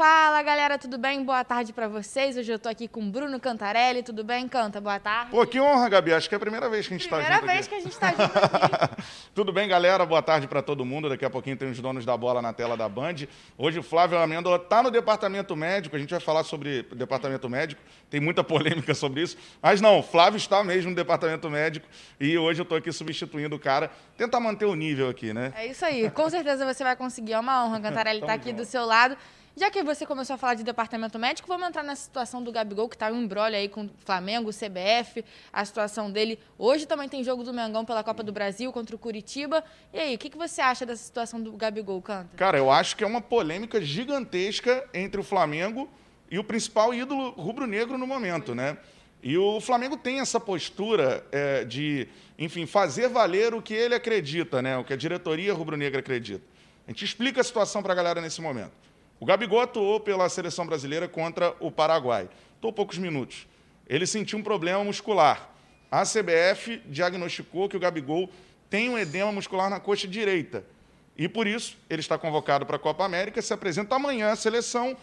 Fala galera, tudo bem? Boa tarde para vocês. Hoje eu tô aqui com Bruno Cantarelli. Tudo bem? Canta, boa tarde. Pô, que honra, Gabi. Acho que é a primeira vez que a gente está junto. Primeira vez aqui. que a gente está junto aqui. tudo bem, galera? Boa tarde para todo mundo. Daqui a pouquinho tem os donos da bola na tela da Band. Hoje o Flávio Amêndola está no departamento médico. A gente vai falar sobre departamento médico. Tem muita polêmica sobre isso. Mas não, o Flávio está mesmo no departamento médico e hoje eu estou aqui substituindo o cara. Tentar manter o nível aqui, né? É isso aí. Com certeza você vai conseguir. É uma honra, Cantarelli, estar tá aqui junto. do seu lado. Já que você começou a falar de departamento médico, vamos entrar na situação do Gabigol, que está um embrolho aí com o Flamengo, o CBF, a situação dele. Hoje também tem jogo do Mengão pela Copa do Brasil contra o Curitiba. E aí, o que, que você acha dessa situação do Gabigol, Canta? Cara, eu acho que é uma polêmica gigantesca entre o Flamengo e o principal ídolo rubro-negro no momento, né? E o Flamengo tem essa postura é, de, enfim, fazer valer o que ele acredita, né? O que a diretoria rubro-negra acredita. A gente explica a situação para a galera nesse momento. O Gabigol atuou pela seleção brasileira contra o Paraguai. Atuou poucos minutos. Ele sentiu um problema muscular. A CBF diagnosticou que o Gabigol tem um edema muscular na coxa direita. E por isso, ele está convocado para a Copa América, se apresenta amanhã à seleção,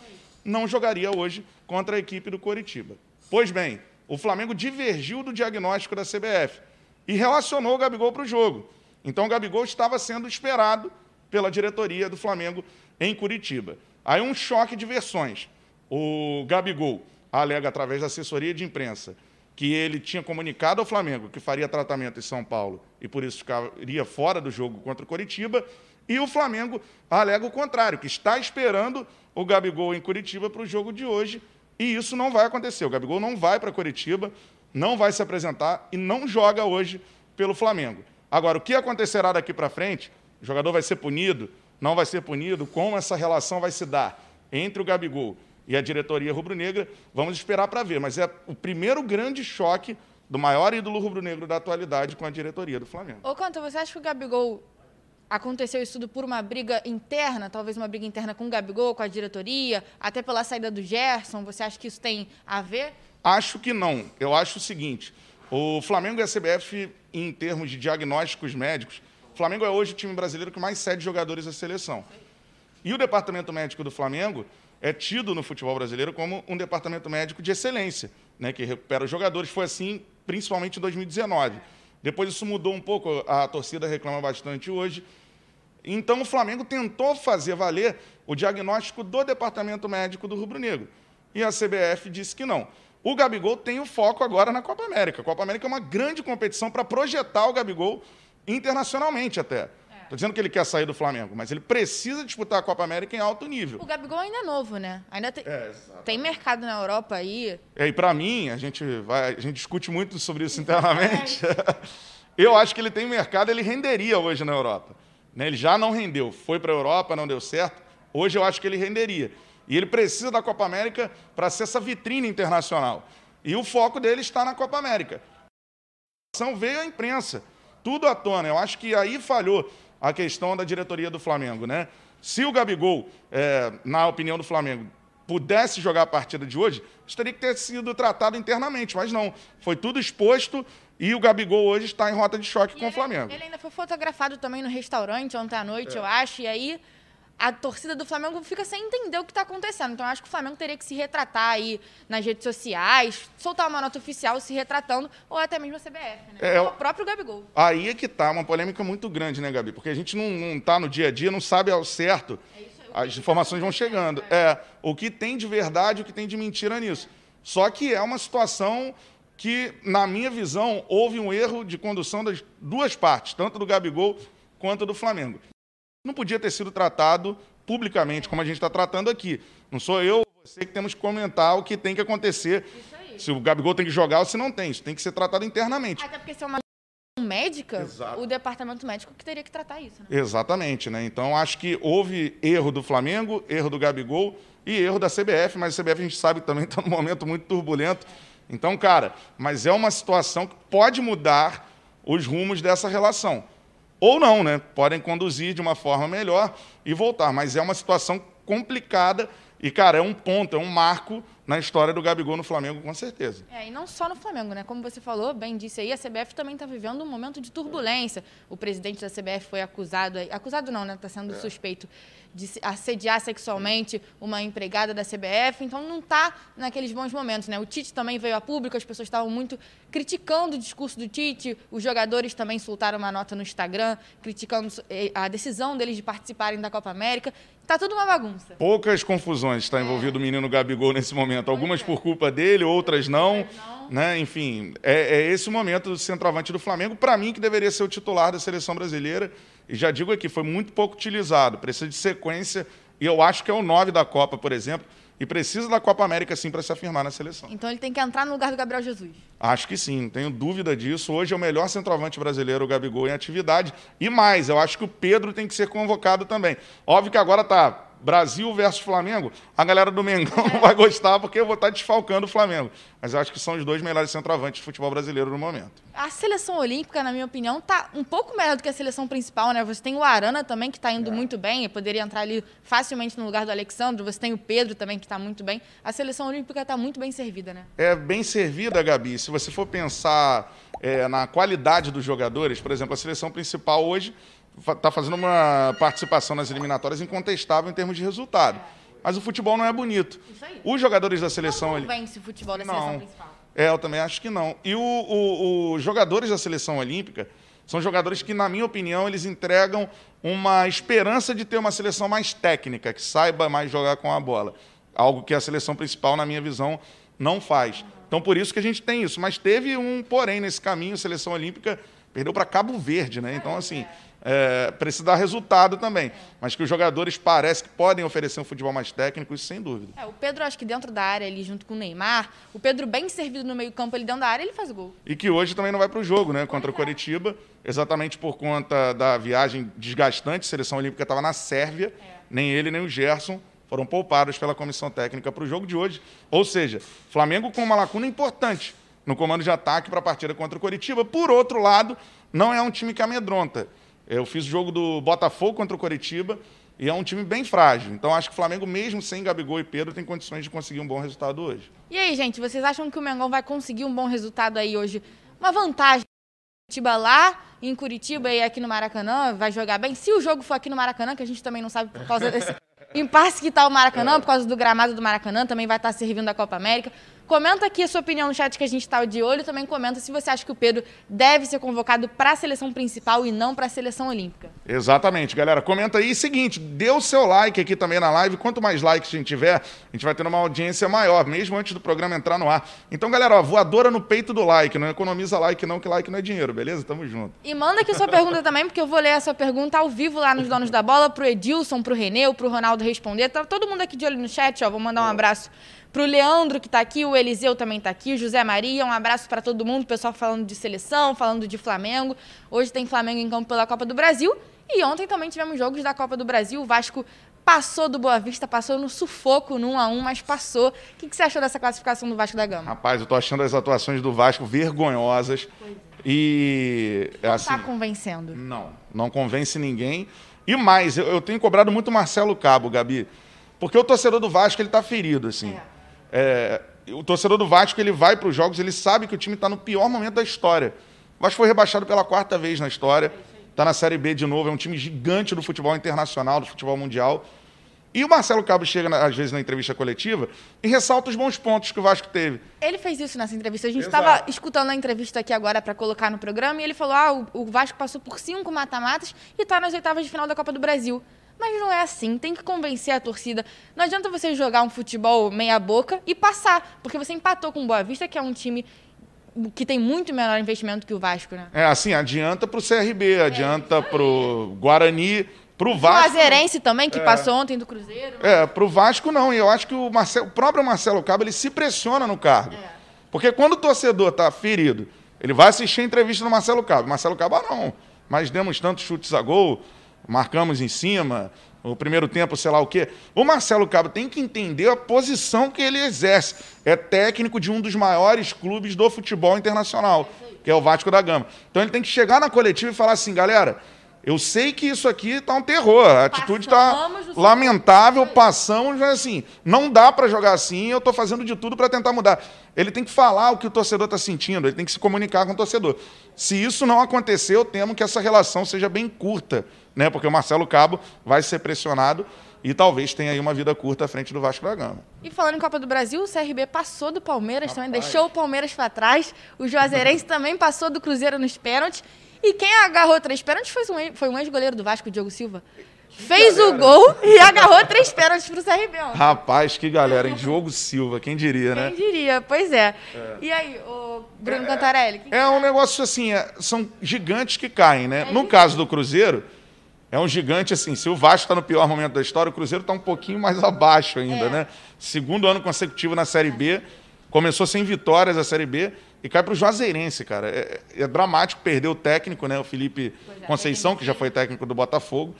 não jogaria hoje contra a equipe do Coritiba. Pois bem, o Flamengo divergiu do diagnóstico da CBF e relacionou o Gabigol para o jogo. Então o Gabigol estava sendo esperado pela diretoria do Flamengo em Curitiba. Aí um choque de versões. O Gabigol alega através da assessoria de imprensa que ele tinha comunicado ao Flamengo que faria tratamento em São Paulo e por isso ficaria fora do jogo contra o Coritiba. E o Flamengo alega o contrário, que está esperando o Gabigol em Curitiba para o jogo de hoje. E isso não vai acontecer. O Gabigol não vai para Curitiba, não vai se apresentar e não joga hoje pelo Flamengo. Agora, o que acontecerá daqui para frente? O jogador vai ser punido? Não vai ser punido, como essa relação vai se dar entre o Gabigol e a diretoria rubro-negra, vamos esperar para ver. Mas é o primeiro grande choque do maior ídolo rubro-negro da atualidade com a diretoria do Flamengo. Ô, Canto, você acha que o Gabigol aconteceu isso tudo por uma briga interna, talvez uma briga interna com o Gabigol, com a diretoria, até pela saída do Gerson? Você acha que isso tem a ver? Acho que não. Eu acho o seguinte: o Flamengo e a CBF, em termos de diagnósticos médicos, o Flamengo é hoje o time brasileiro que mais cede jogadores à seleção. E o departamento médico do Flamengo é tido no futebol brasileiro como um departamento médico de excelência, né, que recupera os jogadores. Foi assim principalmente em 2019. Depois isso mudou um pouco, a torcida reclama bastante hoje. Então o Flamengo tentou fazer valer o diagnóstico do departamento médico do Rubro Negro. E a CBF disse que não. O Gabigol tem o foco agora na Copa América. A Copa América é uma grande competição para projetar o Gabigol internacionalmente até. Estou dizendo que ele quer sair do Flamengo, mas ele precisa disputar a Copa América em alto nível. O Gabigol ainda é novo, né? Ainda tem, é, tem mercado na Europa aí. É, e para mim, a gente, vai, a gente discute muito sobre isso internamente. Eu acho que ele tem mercado, ele renderia hoje na Europa. Né? Ele já não rendeu, foi para a Europa, não deu certo. Hoje eu acho que ele renderia. E ele precisa da Copa América para ser essa vitrine internacional. E o foco dele está na Copa América. A veio a imprensa tudo à tona. Eu acho que aí falhou a questão da diretoria do Flamengo, né? Se o Gabigol, é, na opinião do Flamengo, pudesse jogar a partida de hoje, isso teria que ter sido tratado internamente, mas não. Foi tudo exposto e o Gabigol hoje está em rota de choque e com ele, o Flamengo. Ele ainda foi fotografado também no restaurante ontem à noite, é. eu acho, e aí a torcida do Flamengo fica sem entender o que está acontecendo. Então, eu acho que o Flamengo teria que se retratar aí nas redes sociais, soltar uma nota oficial se retratando, ou até mesmo a CBF, né? É, o próprio Gabigol. Aí é que tá, uma polêmica muito grande, né, Gabi? Porque a gente não, está no dia a dia, não sabe ao certo. É isso, as informações vão chegando. É. é, o que tem de verdade, o que tem de mentira nisso. Só que é uma situação que, na minha visão, houve um erro de condução das duas partes, tanto do Gabigol quanto do Flamengo não podia ter sido tratado publicamente, como a gente está tratando aqui. Não sou eu você que temos que comentar o que tem que acontecer. Se o Gabigol tem que jogar ou se não tem. Isso tem que ser tratado internamente. Até porque se é uma médica, Exato. o departamento médico que teria que tratar isso. Né? Exatamente, né? Então acho que houve erro do Flamengo, erro do Gabigol e erro da CBF, mas a CBF a gente sabe também está num momento muito turbulento. Então, cara, mas é uma situação que pode mudar os rumos dessa relação. Ou não, né? Podem conduzir de uma forma melhor e voltar. Mas é uma situação complicada e, cara, é um ponto, é um marco na história do Gabigol no Flamengo, com certeza. É, e não só no Flamengo, né? Como você falou, bem disse aí, a CBF também está vivendo um momento de turbulência. O presidente da CBF foi acusado, acusado não, né? Está sendo é. suspeito de assediar sexualmente uma empregada da CBF, então não está naqueles bons momentos, né? O Tite também veio a público, as pessoas estavam muito criticando o discurso do Tite, os jogadores também soltaram uma nota no Instagram criticando eh, a decisão deles de participarem da Copa América. Tá tudo uma bagunça. Poucas confusões está envolvido é. o menino Gabigol nesse momento. Algumas é. por culpa dele, outras não. não. Né? Enfim, é, é esse o momento do centroavante do Flamengo, para mim, que deveria ser o titular da seleção brasileira. E já digo aqui, foi muito pouco utilizado. Precisa de sequência. E eu acho que é o 9 da Copa, por exemplo. E precisa da Copa América, sim, para se afirmar na seleção. Então ele tem que entrar no lugar do Gabriel Jesus. Acho que sim, não tenho dúvida disso. Hoje é o melhor centroavante brasileiro, o Gabigol, em atividade. E mais, eu acho que o Pedro tem que ser convocado também. Óbvio que agora está Brasil versus Flamengo, a galera do Mengão não vai gostar porque eu vou estar desfalcando o Flamengo. Mas eu acho que são os dois melhores centroavantes do futebol brasileiro no momento. A seleção olímpica, na minha opinião, está um pouco melhor do que a seleção principal, né? Você tem o Arana também, que está indo é. muito bem, poderia entrar ali facilmente no lugar do Alexandre. Você tem o Pedro também, que está muito bem. A seleção olímpica está muito bem servida, né? É bem servida, Gabi. Se você for pensar é, na qualidade dos jogadores, por exemplo, a seleção principal hoje está fazendo uma participação nas eliminatórias incontestável em termos de resultado. Mas o futebol não é bonito. Os jogadores da seleção. Não vence o futebol da não. seleção principal. É, eu também acho que não. E os jogadores da seleção olímpica são jogadores que, na minha opinião, eles entregam uma esperança de ter uma seleção mais técnica, que saiba mais jogar com a bola. Algo que a seleção principal, na minha visão, não faz. Então, por isso que a gente tem isso. Mas teve um porém nesse caminho, a seleção olímpica perdeu para Cabo Verde, né? Então, assim, é, precisa dar resultado também. Mas que os jogadores parecem que podem oferecer um futebol mais técnico, isso sem dúvida. É, o Pedro, acho que dentro da área, ali junto com o Neymar, o Pedro bem servido no meio-campo ali dentro da área, ele faz gol. E que hoje também não vai para o jogo, né? Contra o Coritiba, exatamente por conta da viagem desgastante. A seleção olímpica estava na Sérvia, é. nem ele nem o Gerson foram poupados pela comissão técnica para o jogo de hoje. Ou seja, Flamengo com uma lacuna importante no comando de ataque para a partida contra o Coritiba. Por outro lado, não é um time que amedronta. Eu fiz o jogo do Botafogo contra o Coritiba e é um time bem frágil. Então acho que o Flamengo, mesmo sem Gabigol e Pedro, tem condições de conseguir um bom resultado hoje. E aí, gente, vocês acham que o Mengão vai conseguir um bom resultado aí hoje? Uma vantagem Curitiba lá em Curitiba e aqui no Maracanã vai jogar bem. Se o jogo for aqui no Maracanã, que a gente também não sabe por causa desse impasse que está o Maracanã, por causa do gramado do Maracanã, também vai estar tá servindo a Copa América. Comenta aqui a sua opinião no chat que a gente está de olho. Também comenta se você acha que o Pedro deve ser convocado para a seleção principal e não para a seleção olímpica. Exatamente, galera. Comenta aí. Seguinte, dê o seu like aqui também na live. Quanto mais likes a gente tiver, a gente vai ter uma audiência maior, mesmo antes do programa entrar no ar. Então, galera, ó, voadora no peito do like. Não economiza like, não, que like não é dinheiro, beleza? Tamo junto. E manda aqui sua pergunta também, porque eu vou ler a sua pergunta ao vivo lá nos Donos da Bola, pro Edilson, pro Reneu, pro Ronaldo responder. Tá todo mundo aqui de olho no chat, ó. Vou mandar um abraço para o Leandro, que está aqui, o Eliseu também está aqui, o José Maria, um abraço para todo mundo, pessoal falando de seleção, falando de Flamengo. Hoje tem Flamengo em campo pela Copa do Brasil. E ontem também tivemos jogos da Copa do Brasil. O Vasco passou do Boa Vista, passou no sufoco, no 1 a 1 mas passou. O que, que você achou dessa classificação do Vasco da Gama? Rapaz, eu tô achando as atuações do Vasco vergonhosas. E. Não assim, tá convencendo. Não, não convence ninguém. E mais, eu, eu tenho cobrado muito Marcelo Cabo, Gabi. Porque o torcedor do Vasco, ele tá ferido, assim. É. É, o torcedor do Vasco ele vai para os jogos, ele sabe que o time está no pior momento da história. O Vasco foi rebaixado pela quarta vez na história, está na Série B de novo, é um time gigante do futebol internacional, do futebol mundial. E o Marcelo Cabo chega, às vezes, na entrevista coletiva e ressalta os bons pontos que o Vasco teve. Ele fez isso nessa entrevista. A gente estava escutando a entrevista aqui agora para colocar no programa e ele falou: ah, o Vasco passou por cinco mata-matas e está nas oitavas de final da Copa do Brasil. Mas não é assim, tem que convencer a torcida. Não adianta você jogar um futebol meia-boca e passar, porque você empatou com o Boa Vista, que é um time que tem muito menor investimento que o Vasco, né? É, assim, adianta para o CRB, adianta é, para o Guarani, para o Vasco. O Azerense também, que é, passou ontem do Cruzeiro. É, para o Vasco não. E eu acho que o, Marcelo, o próprio Marcelo Cabo ele se pressiona no cargo. É. Porque quando o torcedor está ferido, ele vai assistir a entrevista do Marcelo Cabo. Marcelo Cabo, ah, não, mas demos tantos chutes a gol, marcamos em cima, o primeiro tempo, sei lá o quê. O Marcelo Cabo tem que entender a posição que ele exerce. É técnico de um dos maiores clubes do futebol internacional, que é o Vasco da Gama. Então ele tem que chegar na coletiva e falar assim, galera, Eu sei que isso aqui está um terror, a atitude está lamentável, passamos, mas assim, não dá para jogar assim, eu estou fazendo de tudo para tentar mudar. Ele tem que falar o que o torcedor está sentindo, ele tem que se comunicar com o torcedor. Se isso não acontecer, eu temo que essa relação seja bem curta, né? porque o Marcelo Cabo vai ser pressionado e talvez tenha aí uma vida curta à frente do Vasco da Gama. E falando em Copa do Brasil, o CRB passou do Palmeiras Rapaz. também, deixou o Palmeiras para trás, o Juazeirense também passou do Cruzeiro nos pênaltis. E quem agarrou três pênaltis foi um, foi um ex-goleiro do Vasco, o Diogo Silva. Fez galera. o gol e agarrou três pênaltis pro CRB. Ó. Rapaz, que galera, hein? Diogo Silva, quem diria, né? Quem diria, pois é. é. E aí, o Bruno é, Cantarelli? É, é um negócio assim, é, são gigantes que caem, né? É no caso do Cruzeiro, é um gigante assim. Se o Vasco está no pior momento da história, o Cruzeiro está um pouquinho mais abaixo ainda, é. né? Segundo ano consecutivo na Série B, começou sem vitórias a Série B e cai para o Juazeirense, cara. É, é, dramático perder o técnico, né? O Felipe é, Conceição, que já foi técnico do Botafogo.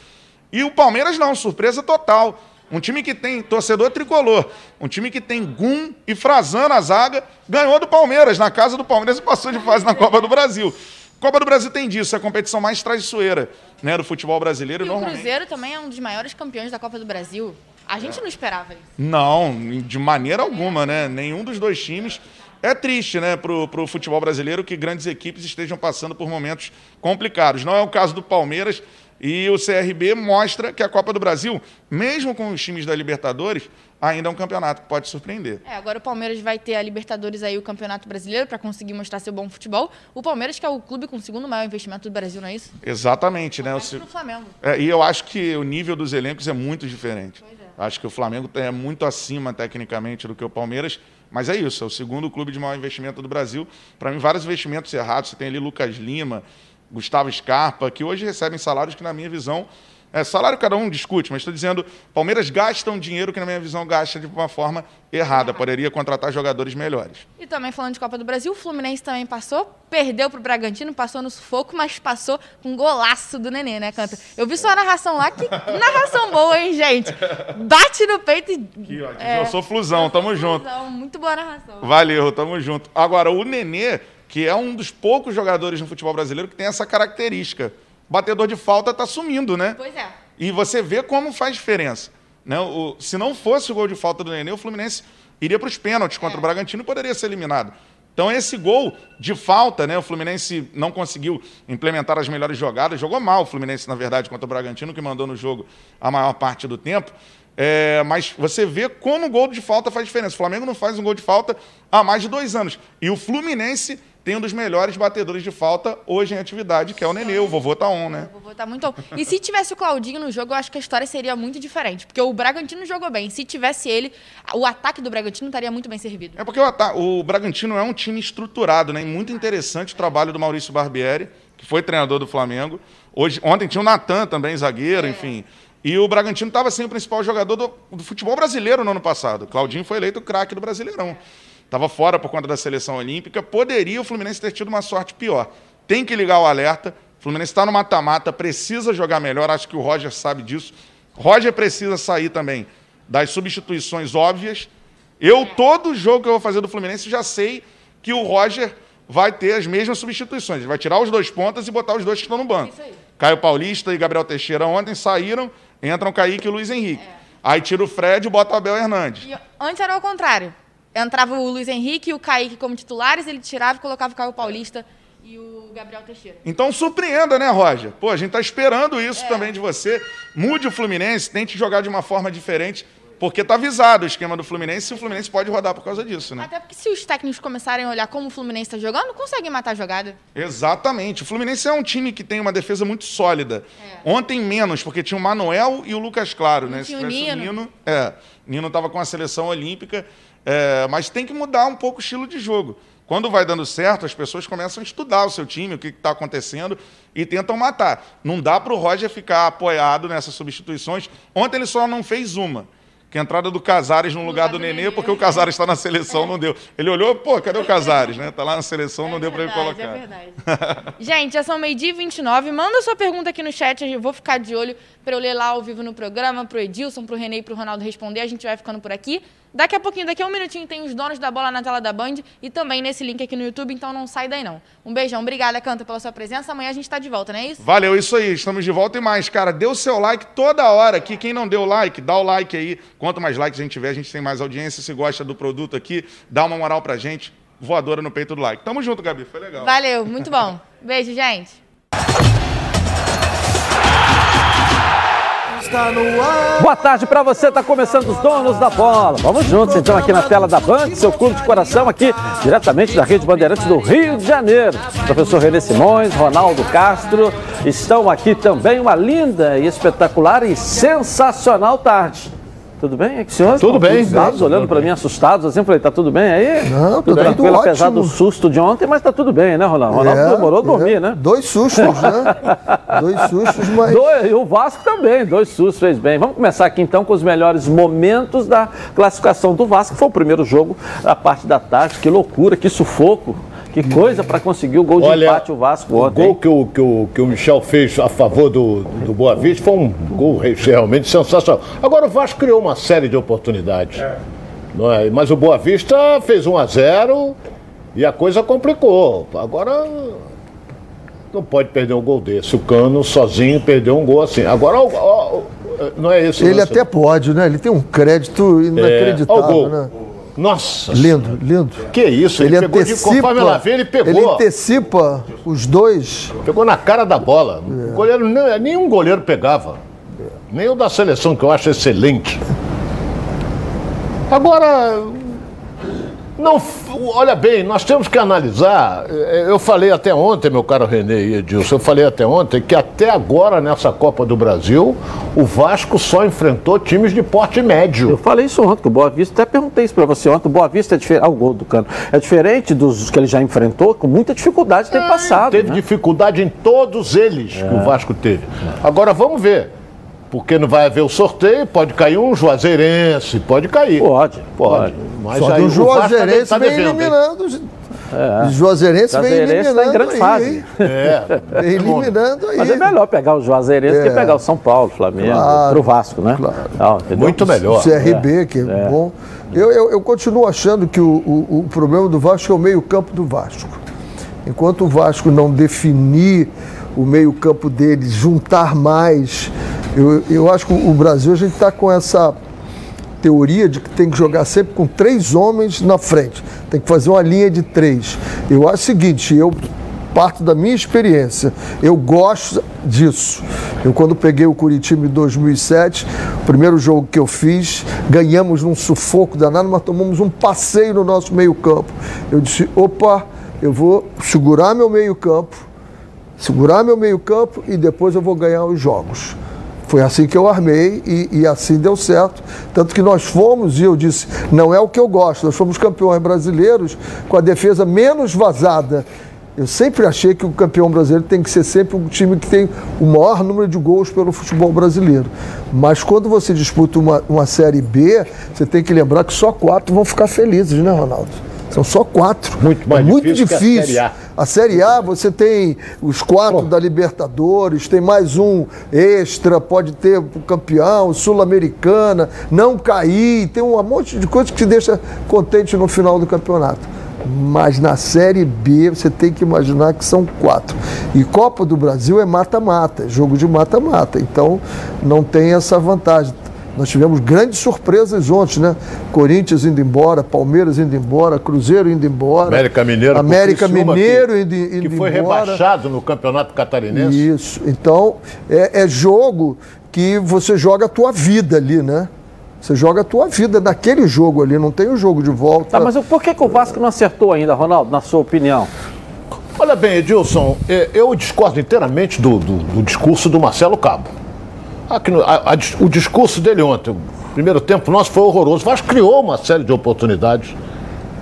E o Palmeiras não, surpresa total. Um time que tem torcedor tricolor, um time que tem Gum e Frazan na zaga, ganhou do Palmeiras, na casa do Palmeiras e passou de fase na Copa do Brasil. Copa do Brasil tem disso, é a competição mais traiçoeira né, do futebol brasileiro. E o Cruzeiro também é um dos maiores campeões da Copa do Brasil. A gente é. não esperava isso. Não, de maneira alguma, né? Nenhum dos dois times. É triste, né, para o futebol brasileiro que grandes equipes estejam passando por momentos complicados. Não é o caso do Palmeiras e o CRB mostra que a Copa do Brasil, mesmo com os times da Libertadores, ainda é um campeonato que pode surpreender. É, agora o Palmeiras vai ter a Libertadores aí, o Campeonato Brasileiro, para conseguir mostrar seu bom futebol. O Palmeiras, que é o clube com o segundo maior investimento do Brasil, não é isso? Exatamente, né? O Flamengo. É, e eu acho que o nível dos elencos é muito diferente. É. Acho que o Flamengo é muito acima tecnicamente do que o Palmeiras. Mas é isso, é o segundo clube de maior investimento do Brasil. Para mim, vários investimentos errados. Você tem ali Lucas Lima, Gustavo Scarpa, que hoje recebem salários que, na minha visão, é, salário cada um discute, mas estou dizendo, Palmeiras gasta um dinheiro que, na minha visão, gasta de uma forma errada. Poderia contratar jogadores melhores. E também falando de Copa do Brasil, o Fluminense também passou, perdeu para o Bragantino, passou no sufoco, mas passou com um golaço do Nenê, né, Canta? Eu vi sua narração lá, que narração boa, hein, gente? Bate no peito e... Aqui, ó, é, eu sou flusão, tamo junto. Flusão, muito boa narração. Valeu, tamo junto. Agora, o Nenê, que é um dos poucos jogadores no futebol brasileiro que tem essa característica batedor de falta está sumindo, né? Pois é. E você vê como faz diferença. Né? O, se não fosse o gol de falta do Nenê, o Fluminense iria para os pênaltis contra é. o Bragantino e poderia ser eliminado. Então, esse gol de falta, né? O Fluminense não conseguiu implementar as melhores jogadas, jogou mal o Fluminense, na verdade, contra o Bragantino, que mandou no jogo a maior parte do tempo. É, mas você vê como o gol de falta faz diferença. O Flamengo não faz um gol de falta há mais de dois anos. E o Fluminense tem um dos melhores batedores de falta hoje em atividade, que é o Nenê. O vovô tá on, né? O vovô tá muito on. E se tivesse o Claudinho no jogo, eu acho que a história seria muito diferente. Porque o Bragantino jogou bem. Se tivesse ele, o ataque do Bragantino estaria muito bem servido. É porque o, o Bragantino é um time estruturado, né? E muito interessante o trabalho do Maurício Barbieri, que foi treinador do Flamengo. Hoje, ontem tinha o Natan também, zagueiro, é. enfim. E o Bragantino estava sem o principal jogador do, do, futebol brasileiro no ano passado. Claudinho foi eleito o craque do Brasileirão estava fora por conta da seleção olímpica, poderia o Fluminense ter tido uma sorte pior. Tem que ligar o alerta. O Fluminense está no mata-mata, precisa jogar melhor. Acho que o Roger sabe disso. Roger precisa sair também das substituições óbvias. Eu, todo jogo que eu vou fazer do Fluminense, já sei que o Roger vai ter as mesmas substituições. Ele vai tirar os dois pontas e botar os dois que estão no banco. Caio Paulista e Gabriel Teixeira ontem saíram, entram Kaique e Luiz Henrique. É. Aí tira o Fred e bota o Abel Hernandes. E antes era o contrário entrava o Luiz Henrique e o Kaique como titulares, ele tirava e colocava o Caio Paulista e o Gabriel Teixeira. Então surpreenda, né, Roger? Pô, a gente está esperando isso é. também de você. Mude o Fluminense, tente jogar de uma forma diferente. Porque está avisado o esquema do Fluminense e o Fluminense pode rodar por causa disso, né? Até porque se os técnicos começarem a olhar como o Fluminense está jogando, conseguem matar a jogada. Exatamente. O Fluminense é um time que tem uma defesa muito sólida. É. Ontem menos, porque tinha o Manuel e o Lucas Claro, né? Se tivesse o Nino. o Nino. É, Nino estava com a seleção olímpica. É, mas tem que mudar um pouco o estilo de jogo. Quando vai dando certo, as pessoas começam a estudar o seu time, o que está acontecendo e tentam matar. Não dá para o Roger ficar apoiado nessas substituições. Ontem ele só não fez uma, que a entrada do Casares no lugar, do, do Nenê, Nenê, porque o Casares está na seleção, é. não deu. Ele olhou, pô, cadê o Casares, né? Tá lá na seleção, é não deu para ele colocar. É verdade. Gente, já são meio-dia e 29. Manda sua pergunta aqui no chat, eu vou ficar de olho para eu ler lá ao vivo no programa, pro Edilson, pro Renê e pro Ronaldo responder. A gente vai ficando por aqui. Daqui a pouquinho, daqui a um minutinho, tem os donos da bola na tela da Band e também nesse link aqui no YouTube, então não sai daí não. Um beijão, obrigada, Canta, pela sua presença. Amanhã a gente está de volta, não é isso? Valeu, isso aí, estamos de volta e mais. Cara, dê o seu like toda hora aqui. Quem não deu like, dá o like aí. Quanto mais likes a gente tiver, a gente tem mais audiência. Se gosta do produto aqui, dá uma moral pra gente. Voadora no peito do like. Tamo junto, Gabi, foi legal. Valeu, muito bom. Beijo, gente. Boa tarde para você, tá começando os donos da bola. Vamos juntos então aqui na tela da Band, seu clube de coração aqui, diretamente da Rede Bandeirantes do Rio de Janeiro. Professor René Simões, Ronaldo Castro, estão aqui também uma linda e espetacular e sensacional tarde. Tudo bem? É que senhor? Tudo bem. Assustados, olhando para mim assustados, assim, falei, tá tudo bem aí? Não, tudo tranquilo, ótimo. apesar do susto de ontem, mas tá tudo bem, né, Ronaldo? Ronaldo é, demorou a dormir, é. né? Dois sustos, né? dois sustos, mas... Dois, e o Vasco também, dois sustos, fez bem. Vamos começar aqui então com os melhores momentos da classificação do Vasco, que foi o primeiro jogo da parte da tarde, que loucura, que sufoco. Que coisa para conseguir o gol de Olha, empate o Vasco ontem. O gol que o, que, o, que o Michel fez a favor do, do Boa Vista foi um gol realmente sensacional. Agora o Vasco criou uma série de oportunidades. É. Não é? Mas o Boa Vista fez 1 a 0 e a coisa complicou. Agora não pode perder um gol desse. O Cano sozinho perdeu um gol assim. Agora, ó, ó, não é isso. Ele até pode, né? Ele tem um crédito inacreditável, é, o gol. né? Nossa. Lindo, lindo. Que isso, ele, ele pegou antecipa, de, conforme ela veio, ele pegou. Ele antecipa os dois. Pegou na cara da bola. É. Goleiro, nenhum goleiro pegava. Nem o da seleção, que eu acho excelente. Agora, não, olha bem, nós temos que analisar. Eh, eu falei até ontem, meu caro Renê e Edilson, eu falei até ontem que até agora nessa Copa do Brasil, o Vasco só enfrentou times de porte médio. Eu falei isso ontem, que o Boa Vista, até perguntei isso para você ontem, o Boa Vista é diferente. Ah, o gol do cano. É diferente dos que ele já enfrentou, com muita dificuldade de ter é, passado. Teve né? dificuldade em todos eles é. que o Vasco teve. Agora vamos ver porque não vai haver o sorteio, pode cair um Juazeirense, pode cair. Pode, pode. Mas Só aí o Juazeirense tá vem eliminando. É. Juazeirense vem eliminando. Está em grande aí, fase. É. Vem eliminando aí. Mas é melhor pegar o Juazeirense é. que pegar o São Paulo, Flamengo, claro, pro Vasco, né? Claro. Não, Muito melhor. O CRB, que é, é. bom. Eu, eu, eu, continuo achando que o, o, o problema do Vasco é o meio-campo do Vasco. Enquanto o Vasco não definir o meio-campo dele, juntar mais. Eu, eu acho que o Brasil, a gente está com essa teoria de que tem que jogar sempre com três homens na frente. Tem que fazer uma linha de três. Eu acho o seguinte, eu parto da minha experiência. Eu gosto disso. Eu, quando peguei o Curitiba em 2007, o primeiro jogo que eu fiz, ganhamos num sufoco danado, mas tomamos um passeio no nosso meio-campo. Eu disse: opa, eu vou segurar meu meio-campo, segurar meu meio-campo e depois eu vou ganhar os jogos. Foi assim que eu armei e, e, assim deu certo. Tanto que nós fomos, e eu disse, não é o que eu gosto, nós fomos campeões brasileiros com a defesa menos vazada. Eu sempre achei que o campeão brasileiro tem que ser sempre um time que tem o maior número de gols pelo futebol brasileiro. Mas quando você disputa uma, uma Série B, você tem que lembrar que só quatro vão ficar felizes, né, Ronaldo? São só quatro. Muito mais é muito difícil. difícil. A, a Série A, você tem os quatro da Libertadores, tem mais um extra, pode ter o campeão, Sul-Americana, não cair, tem um monte de coisa que te deixa contente no final do campeonato. Mas na Série B você tem que imaginar que são quatro. E Copa do Brasil é mata-mata, é jogo de mata-mata. Então não tem essa vantagem. Nós tivemos grandes surpresas ontem, né? Corinthians indo embora, Palmeiras indo embora, Cruzeiro indo embora. América Mineiro. América Mineiro que, indo, indo que foi embora. rebaixado no Campeonato Catarinense. Isso. Então, é, é jogo que você joga a tua vida ali, né? Você joga a tua vida naquele jogo ali, não tem o jogo de volta. Tá, mas por que, que o Vasco não acertou ainda, Ronaldo, na sua opinião? Olha bem, Edilson, é, eu discordo inteiramente do, do, do discurso do Marcelo Cabo. No, a, a, o discurso dele ontem, o primeiro tempo nosso foi horroroso. O Vasco criou uma série de oportunidades,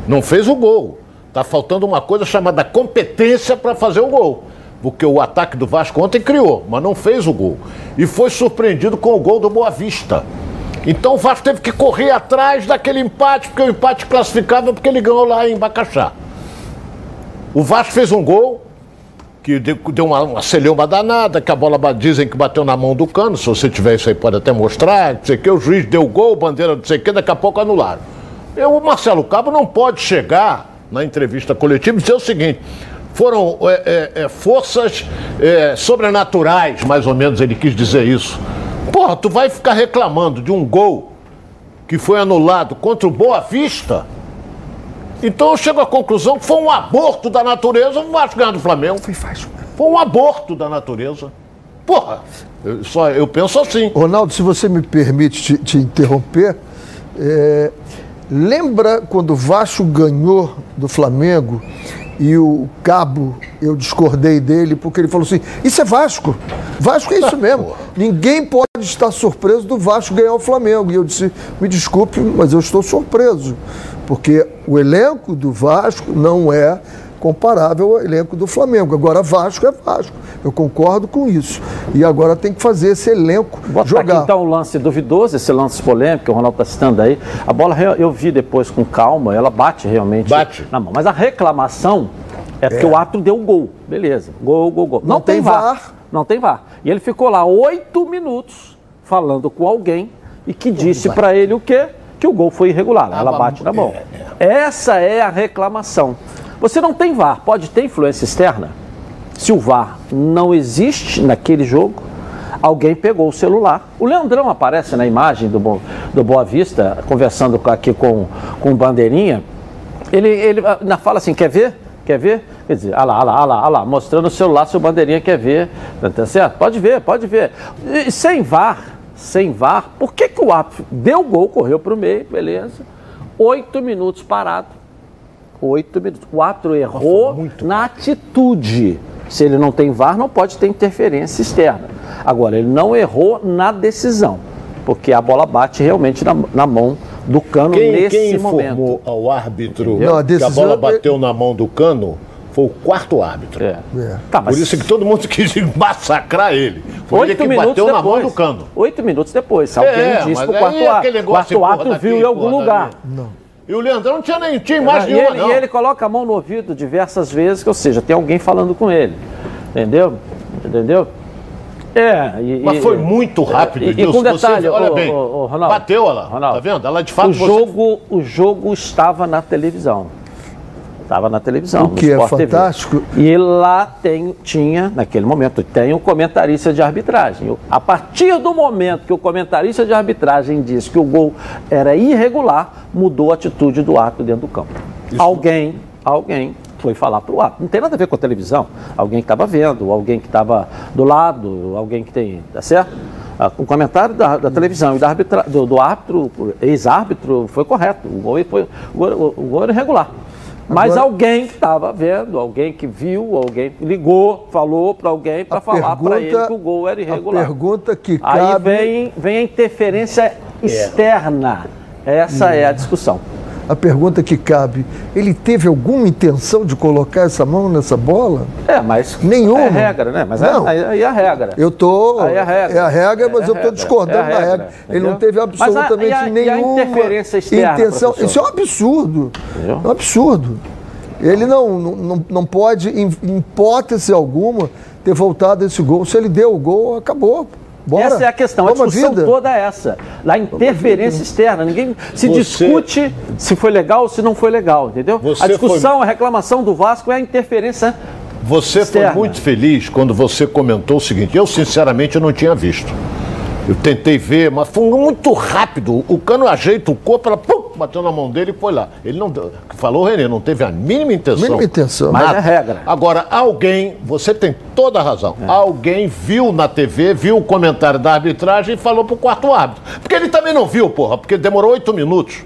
não fez o gol. Está faltando uma coisa chamada competência para fazer o gol. Porque o ataque do Vasco ontem criou, mas não fez o gol. E foi surpreendido com o gol do Boa Vista. Então o Vasco teve que correr atrás daquele empate, porque o empate classificava porque ele ganhou lá em Bacaxá. O Vasco fez um gol, que deu uma, uma celeuma danada, que a bola dizem que bateu na mão do cano, se você tiver isso aí pode até mostrar, não sei o que, o juiz deu gol, bandeira não sei o que, daqui a pouco anularam. Eu, o Marcelo Cabo não pode chegar na entrevista coletiva e dizer o seguinte, foram é, é, é, forças é, sobrenaturais, mais ou menos ele quis dizer isso. Porra, tu vai ficar reclamando de um gol que foi anulado contra o Boa Vista? Então eu chego à conclusão que foi um aborto da natureza o Vasco ganhar do Flamengo. Foi fácil. Foi um aborto da natureza. Porra, eu, só, eu penso assim. Ronaldo, se você me permite te, te interromper, é, lembra quando o Vasco ganhou do Flamengo e o Cabo, eu discordei dele porque ele falou assim: Isso é Vasco. Vasco é isso mesmo. Ninguém pode estar surpreso do Vasco ganhar o Flamengo. E eu disse: Me desculpe, mas eu estou surpreso porque o elenco do Vasco não é comparável ao elenco do Flamengo. Agora, Vasco é Vasco. Eu concordo com isso. E agora tem que fazer esse elenco Bota jogar. aqui então um lance duvidoso, esse lance polêmico que o Ronaldo está citando aí. A bola eu vi depois com calma, ela bate realmente bate. na mão. Mas a reclamação é porque é. o árbitro deu gol. Beleza. Gol, gol, gol. Não, não tem, tem VAR. VAR. Não tem VAR. E ele ficou lá oito minutos falando com alguém e que disse para ele o quê? Que o gol foi irregular. Ela bate na mão. É, é. Essa é a reclamação. Você não tem VAR, pode ter influência externa. Se o VAR não existe naquele jogo, alguém pegou o celular. O Leandrão aparece na imagem do, do Boa Vista, conversando aqui com, com o Bandeirinha. Ele, ele na fala assim: quer ver? Quer ver? Quer dizer, olha lá, olha lá, olha lá, mostrando o celular se o Bandeirinha quer ver. Tá certo? Pode ver, pode ver. E, sem VAR, sem VAR. Por que, que o árbitro deu gol, correu para o meio, beleza? Oito minutos parado. Oito minutos. O árbitro errou Nossa, na atitude. Se ele não tem VAR, não pode ter interferência externa. Agora, ele não errou na decisão, porque a bola bate realmente na, na mão do cano quem, nesse quem momento. Quem informou ao árbitro não, a que a bola bateu na mão do cano foi o quarto árbitro. É. É. Tá, Por isso que todo mundo quis massacrar ele. Foi Oito ele que minutos bateu depois. na mão do cano. Oito minutos depois. Alguém é, disse que o quarto, árbitro, quarto árbitro viu em algum lugar. Não. E o Leandrão não tinha nem tinha mais nenhuma, ele, não. E ele coloca a mão no ouvido diversas vezes, ou seja, tem alguém falando com ele. Entendeu? Entendeu? É, e, Mas foi muito rápido, e, e com detalhe, você, olha bem, Ronaldo, bateu, olha lá, Ronaldo, tá vendo? Ela de fato o jogo, você... o jogo estava na televisão. Estava na televisão. O que é fantástico. TV. E lá tem, tinha, naquele momento, tem o um comentarista de arbitragem. A partir do momento que o comentarista de arbitragem disse que o gol era irregular, mudou a atitude do árbitro dentro do campo. Isso. Alguém, alguém foi falar para o árbitro. Não tem nada a ver com a televisão. Alguém que estava vendo, alguém que estava do lado, alguém que tem. Tá certo? Ah, o comentário da, da televisão e da arbitra, do, do árbitro, ex-árbitro, foi correto. O gol foi o gol, o gol era irregular. Mas Agora, alguém que estava vendo, alguém que viu, alguém que ligou, falou para alguém para falar para ele que o gol era irregular. A pergunta que cabe... Aí vem, vem a interferência é. externa. Essa é a discussão a pergunta que cabe: ele teve alguma intenção de colocar essa mão nessa bola? É, mas nenhuma. É regra, né? Mas é, não. aí, aí é a regra. Eu tô. Aí é a regra. É a regra, mas é eu estou discordando é da regra. regra. Ele não teve absolutamente mas a, nenhuma interferência externa, intenção. Professor? Isso é um absurdo. Entendeu? É um absurdo. Ele não, não, não pode, em hipótese alguma, ter voltado esse gol. Se ele deu o gol, acabou. Bora. Essa é a questão, Vamos a discussão toda é essa. Da interferência externa. Ninguém se Você... discute se foi legal ou se não foi legal, entendeu? Você a discussão, foi... a reclamação do Vasco é a interferência Você externa. foi muito feliz quando você comentou o seguinte, eu sinceramente não tinha visto. Eu tentei ver, mas foi muito rápido. O cano ajeita o corpo, ela pum, bateu na mão dele e foi lá. Ele não falou, Renê, não teve a mínima intenção. Mínima intenção. Mas é regra. Agora, alguém, você tem toda a razão. É. Alguém viu na TV, viu o comentário da arbitragem e falou pro quarto árbitro. Porque ele também não viu, porra, porque demorou oito minutos.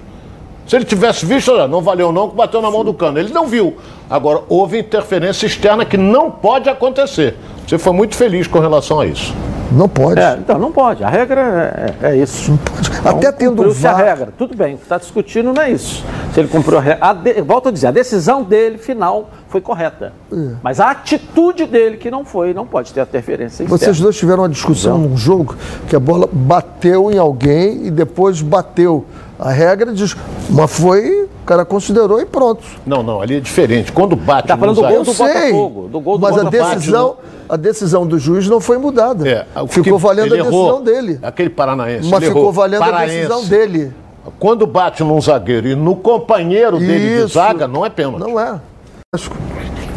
Se ele tivesse visto, olha, não valeu não, que bateu na mão do cano. Ele não viu. Agora, houve interferência externa que não pode acontecer. Você foi muito feliz com relação a isso. Não pode. É, então não pode. A regra é, é isso. Não pode. Então, Até tendo VAR... a regra. Tudo bem, o que está discutindo não é isso. Se ele cumpriu a regra. A de... Volto a dizer, a decisão dele, final, foi correta. É. Mas a atitude dele que não foi, não pode ter interferência. Externa. Vocês dois tiveram uma discussão não. num jogo que a bola bateu em alguém e depois bateu. A regra diz, mas foi, o cara considerou e pronto. Não, não, ali é diferente. Quando bate tá falando do gol do Botafogo, do gol do Mas a decisão, a decisão do juiz não foi mudada. É, ficou valendo a decisão errou, dele. Aquele paranaense. Mas ficou errou. valendo Paraense. a decisão dele. Quando bate num zagueiro e no companheiro dele Isso. de zaga, não é pênalti. Não é.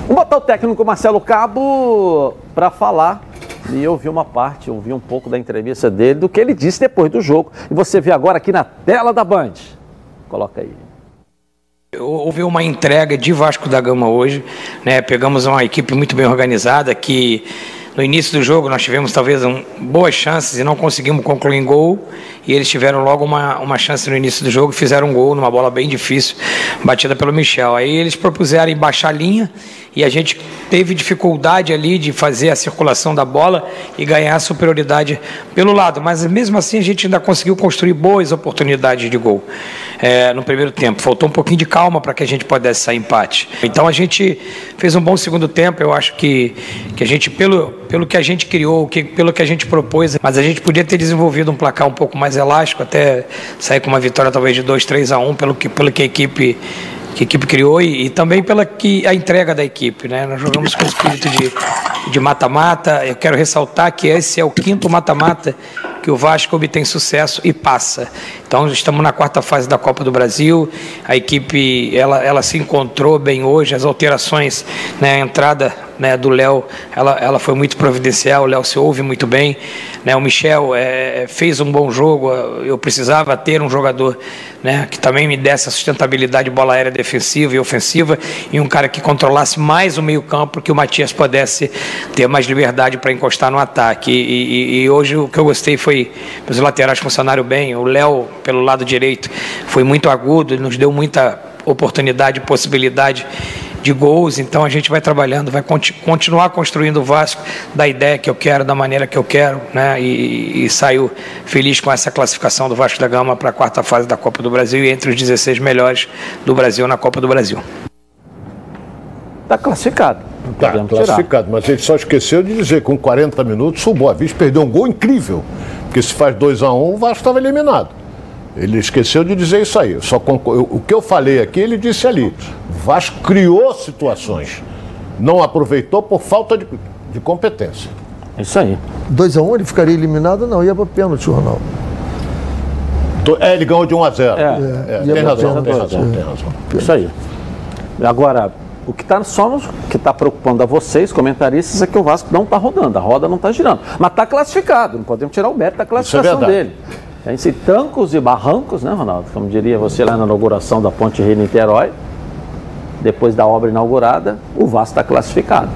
Vamos botar o técnico Marcelo Cabo para falar e eu vi uma parte, eu vi um pouco da entrevista dele, do que ele disse depois do jogo. E você vê agora aqui na tela da Band. Coloca aí. Houve uma entrega de Vasco da Gama hoje, né? Pegamos uma equipe muito bem organizada que no início do jogo nós tivemos talvez um, boas chances e não conseguimos concluir em gol. E eles tiveram logo uma, uma chance no início do jogo, fizeram um gol numa bola bem difícil, batida pelo Michel. Aí eles propuseram baixar a linha e a gente teve dificuldade ali de fazer a circulação da bola e ganhar a superioridade pelo lado. Mas mesmo assim a gente ainda conseguiu construir boas oportunidades de gol é, no primeiro tempo. Faltou um pouquinho de calma para que a gente pudesse sair empate. Então a gente fez um bom segundo tempo. Eu acho que, que a gente, pelo, pelo que a gente criou, que, pelo que a gente propôs, mas a gente podia ter desenvolvido um placar um pouco mais elástico, até sair com uma vitória talvez de 2, 3 a 1, pelo que, pelo que a equipe que a equipe criou e, e, também pela que a entrega da equipe, né? Nós jogamos com espírito de mata-mata. Eu quero ressaltar que esse é o quinto mata-mata que o Vasco obtém sucesso e passa. Então estamos na quarta fase da Copa do Brasil. A equipe ela, ela se encontrou bem hoje. As alterações, né, a entrada né, do Léo, ela, ela foi muito providencial. O Léo se ouve muito bem. Né, o Michel é, fez um bom jogo. Eu precisava ter um jogador né, que também me desse a sustentabilidade de bola aérea defensiva e ofensiva e um cara que controlasse mais o meio campo, que o Matias pudesse ter mais liberdade para encostar no ataque. E, e, e, hoje o que eu gostei foi os laterais funcionaram bem. O Léo pelo lado direito foi muito agudo, nos deu muita oportunidade, possibilidade de gols, então a gente vai trabalhando, vai continuar construindo o Vasco da ideia que eu quero, da maneira que eu quero, né? E, e saio feliz com essa classificação do Vasco da Gama para a quarta fase da Copa do Brasil e entre os 16 melhores do Brasil na Copa do Brasil. Está classificado. Está classificado, mas ele só esqueceu de dizer que com 40 minutos o Boa Vista perdeu um gol incrível. Porque se faz 2 a 1 um, o Vasco estava eliminado. Ele esqueceu de dizer isso aí. Só o que eu falei aqui, ele disse ali. Vasco criou situações. Não aproveitou por falta de, de competência. Isso aí. 2x1 um, ele ficaria eliminado? Não, ia para pênalti, Ronaldo. É, ele ganhou de 1 a 0 é. É, tem, razão, tem, razão, tem razão, Isso aí. Agora, o que está só no, que está preocupando a vocês, comentaristas, é que o Vasco não está rodando, a roda não está girando. Mas está classificado, não podemos tirar o mérito da é classificação é dele. Em tancos e barrancos, né, Ronaldo? Como diria você lá na inauguração da Ponte Rio-Niterói, depois da obra inaugurada, o Vasco está classificado.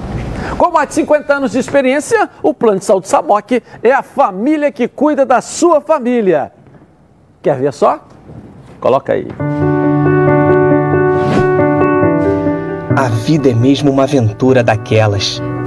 Com mais de 50 anos de experiência, o Plano de Saúde Samok é a família que cuida da sua família. Quer ver só? Coloca aí. A vida é mesmo uma aventura daquelas.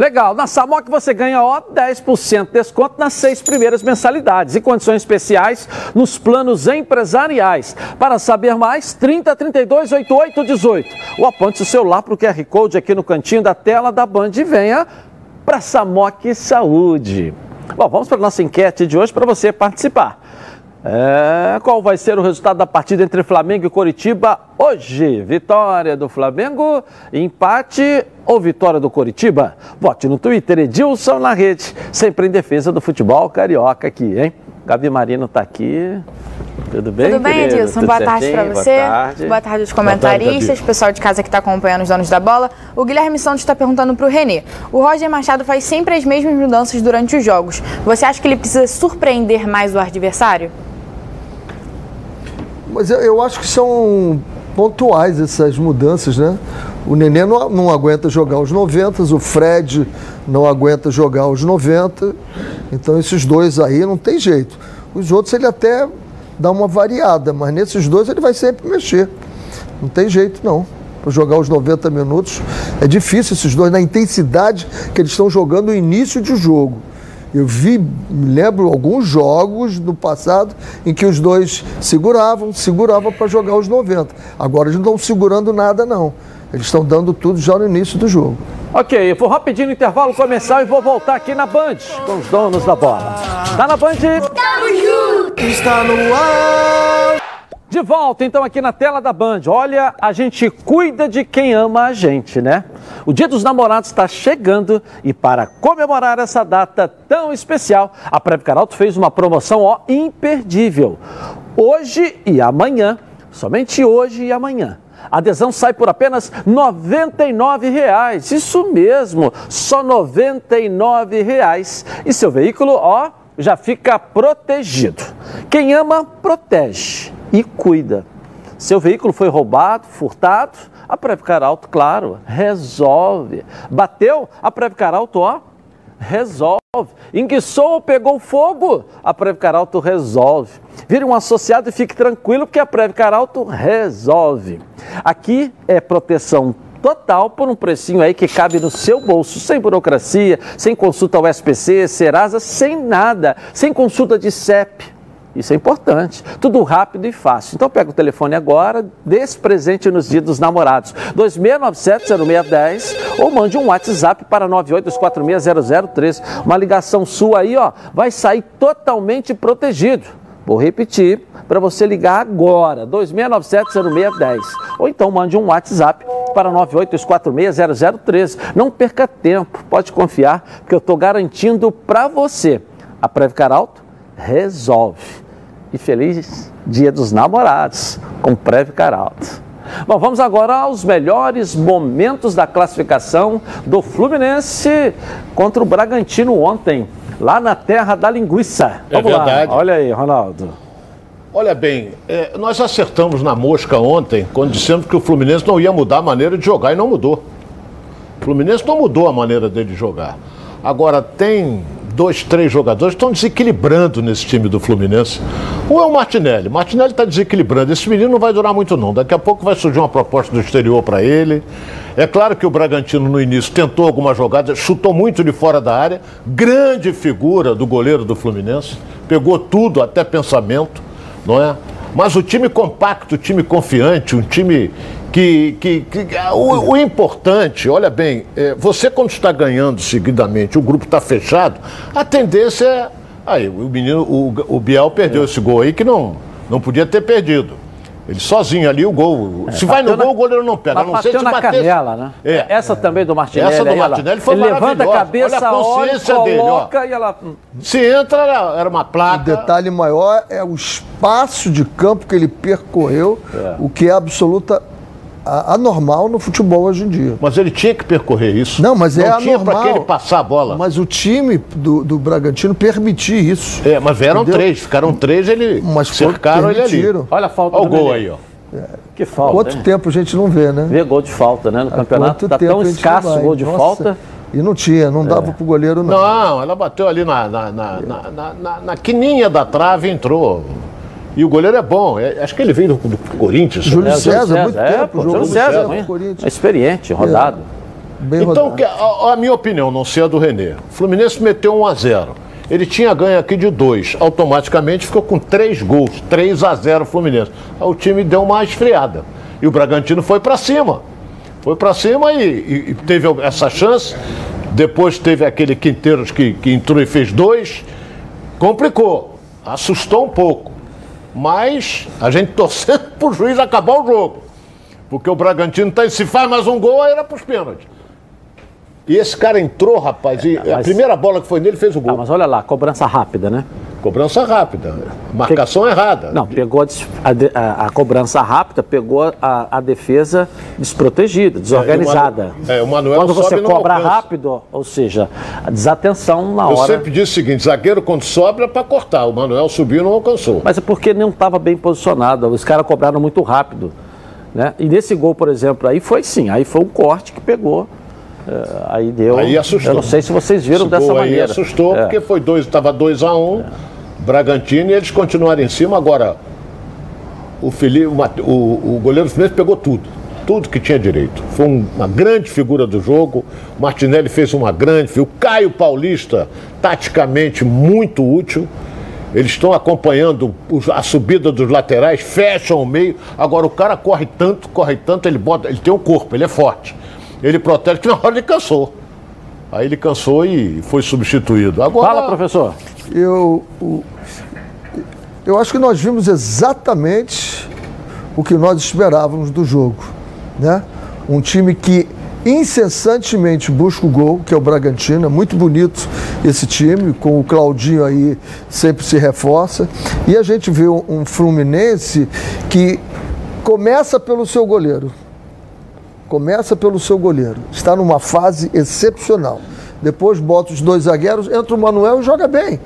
Legal, na Samok você ganha ó, 10% de desconto nas seis primeiras mensalidades e condições especiais nos planos empresariais. Para saber mais, 30 32 88 18. Ou aponte o celular para o QR Code aqui no cantinho da tela da Band e venha para Samok Saúde. Bom, vamos para a nossa enquete de hoje para você participar. É, qual vai ser o resultado da partida entre Flamengo e Coritiba hoje? Vitória do Flamengo, empate ou vitória do Coritiba? Vote no Twitter, Edilson na rede, sempre em defesa do futebol carioca aqui, hein? Gabi Marino está aqui. Tudo bem, Tudo bem? Edilson? Tudo Boa tarde certinho? para você. Boa tarde. Boa tarde aos comentaristas, pessoal de casa que está acompanhando os donos da bola. O Guilherme Santos está perguntando para o Renê. O Roger Machado faz sempre as mesmas mudanças durante os jogos. Você acha que ele precisa surpreender mais o adversário? Mas eu, eu acho que são pontuais essas mudanças, né? O Nenê não, não aguenta jogar os 90, o Fred não aguenta jogar os 90. Então esses dois aí não tem jeito. Os outros ele até dá uma variada, mas nesses dois ele vai sempre mexer. Não tem jeito não. Para jogar os 90 minutos é difícil esses dois na intensidade que eles estão jogando no início de jogo. Eu vi, me lembro alguns jogos do passado em que os dois seguravam, seguravam para jogar os 90. Agora eles não estão segurando nada não. Eles estão dando tudo já no início do jogo. Ok, eu vou rapidinho no intervalo comercial e vou voltar aqui na Band com os donos da bola. Tá na Band? Está no ar. De volta então aqui na tela da Band. Olha, a gente cuida de quem ama a gente, né? O Dia dos Namorados está chegando e para comemorar essa data tão especial, a Preve Caralto fez uma promoção ó, imperdível. Hoje e amanhã, somente hoje e amanhã. A adesão sai por apenas R$ 99,00. Isso mesmo, só R$ 99,00. E seu veículo, ó, já fica protegido. Quem ama, protege e cuida. Seu veículo foi roubado, furtado, a Previcar Alto, claro, resolve. Bateu, a Previcar Alto, ó, resolve. Enguiçou ou pegou fogo, a Previcar Alto resolve. Vire um associado e fique tranquilo que a Previcar Alto resolve. Aqui é proteção total por um precinho aí que cabe no seu bolso, sem burocracia, sem consulta ao SPC, Serasa, sem nada, sem consulta de CEP. Isso é importante. Tudo rápido e fácil. Então pega o telefone agora, dê esse presente nos dias dos namorados. 2697-0610 ou mande um WhatsApp para 982460003. Uma ligação sua aí, ó, vai sair totalmente protegido. Vou repetir para você ligar agora, 2697-0610. Ou então mande um WhatsApp para 982460013. Não perca tempo, pode confiar, porque eu estou garantindo para você. A Previcar Alto resolve. E feliz Dia dos Namorados com Previcar Alto. Bom, vamos agora aos melhores momentos da classificação do Fluminense contra o Bragantino ontem, lá na terra da linguiça. É Vamos verdade. lá, olha aí, Ronaldo. Olha bem, é, nós acertamos na mosca ontem quando dissemos que o Fluminense não ia mudar a maneira de jogar e não mudou. O Fluminense não mudou a maneira dele de jogar. Agora tem dois, três jogadores estão desequilibrando nesse time do Fluminense. Um é o Martinelli. Martinelli está desequilibrando. Esse menino não vai durar muito, não. Daqui a pouco vai surgir uma proposta do exterior para ele. É claro que o Bragantino no início tentou alguma jogada, chutou muito de fora da área. Grande figura do goleiro do Fluminense. Pegou tudo, até pensamento, não é? Mas o time compacto, o time confiante, um time que. que, que o, o importante, olha bem, é, você quando está ganhando seguidamente, o grupo está fechado, a tendência é. Aí, o menino, o, o Biel perdeu esse gol aí que não, não podia ter perdido. Ele sozinho ali, o gol. se vai no na- gol, o goleiro não pega. Não bateu se na batesse- canela, né? É. Essa também do Martinelli. Essa do. Martinelli foi Ele levanta a cabeça, Olha a olha, consciência dele, ó. coloca e ela... Se entra, era, uma O placa. detalhe maior é o espaço de campo que ele percorreu, o que é absoluta anormal no futebol hoje em dia. Mas ele tinha que percorrer isso. Não, mas é Não tinha anormal. para que ele passar a bola. Mas o time do, do Bragantino permitia isso. É, mas vieram Entendeu? três, ficaram três, ele Mas cercaram ele ali. Olha a falta Olha o do gol aí, ó. Que falta, Quanto hein? tempo a gente não vê, né? Vê gol de falta, né? No campeonato tá tempo tão escasso não gol de Nossa. falta. E não tinha, não dava pro goleiro, não. Não, ela bateu ali na, na, na, na, na, na- na quininha da trave e entrou. E o goleiro é bom. é- acho que ele veio do, do Corinthians. Júlio né? César, muito é, tempo, pô, Júlio César, César, hein? Corinthians. É experiente, rodado. Bem Então, rodado. a, a minha opinião, não sei a do Renê. O Fluminense meteu 1 a 0 Ele tinha ganho aqui de 2. Automaticamente ficou com 3 gols. 3 a 0 Fluminense. Aí o time deu uma esfriada. E o Bragantino foi para cima. Foi para cima e, e- e teve essa chance. Depois teve aquele Quinteiros que, que entrou e fez dois. Complicou. Assustou um pouco. Mas a gente torcendo pro juiz acabar o jogo. Porque o Bragantino tá, se faz mais um gol, aí era pros pênaltis. E esse cara entrou, rapaz, e a mas- primeira bola que foi nele fez o Ah, gol. mas olha lá, cobrança rápida, né? Cobrança rápida. Marcação Pe... errada. Não, pegou a, a, a cobrança rápida, pegou a, a, defesa desprotegida, desorganizada. É, o, é, o Manuel Quando você cobra rápido, ou seja, a desatenção na hora. Eu sempre disse o seguinte: zagueiro quando sobra é para cortar. O Manuel subiu e não alcançou. Mas é porque não estava bem posicionado. Os caras cobraram muito rápido. Né? E nesse gol, por exemplo, aí foi sim, aí foi um corte que pegou. É, aí deu. Aí assustou. Eu não sei se vocês viram Esse dessa maneira. Aí assustou, é. porque foi dois, estava 2 a 1 um, é. Bragantino e eles continuaram em cima. Agora, o, Felipe, o, o, goleiro Fluminense pegou tudo. Tudo que tinha direito. Foi um, uma grande figura do jogo. Martinelli fez uma grande. O Caio Paulista, taticamente muito útil. Eles estão acompanhando a subida dos laterais, fecham o meio. Agora o cara corre tanto, corre tanto, ele bota, ele tem um corpo, ele é forte. Ele protege que na hora ele cansou. Aí ele cansou e foi substituído. Agora, Fala, professor. Eu, eu acho que nós vimos exatamente o que nós esperávamos do jogo. Né? Um time que incessantemente busca o gol, que é o Bragantino. É muito bonito esse time, com o Claudinho aí sempre se reforça. E a gente vê um Fluminense que começa pelo seu goleiro. Começa pelo seu goleiro. Está numa fase excepcional. Depois bota os dois zagueiros, entra o Manuel e joga bem.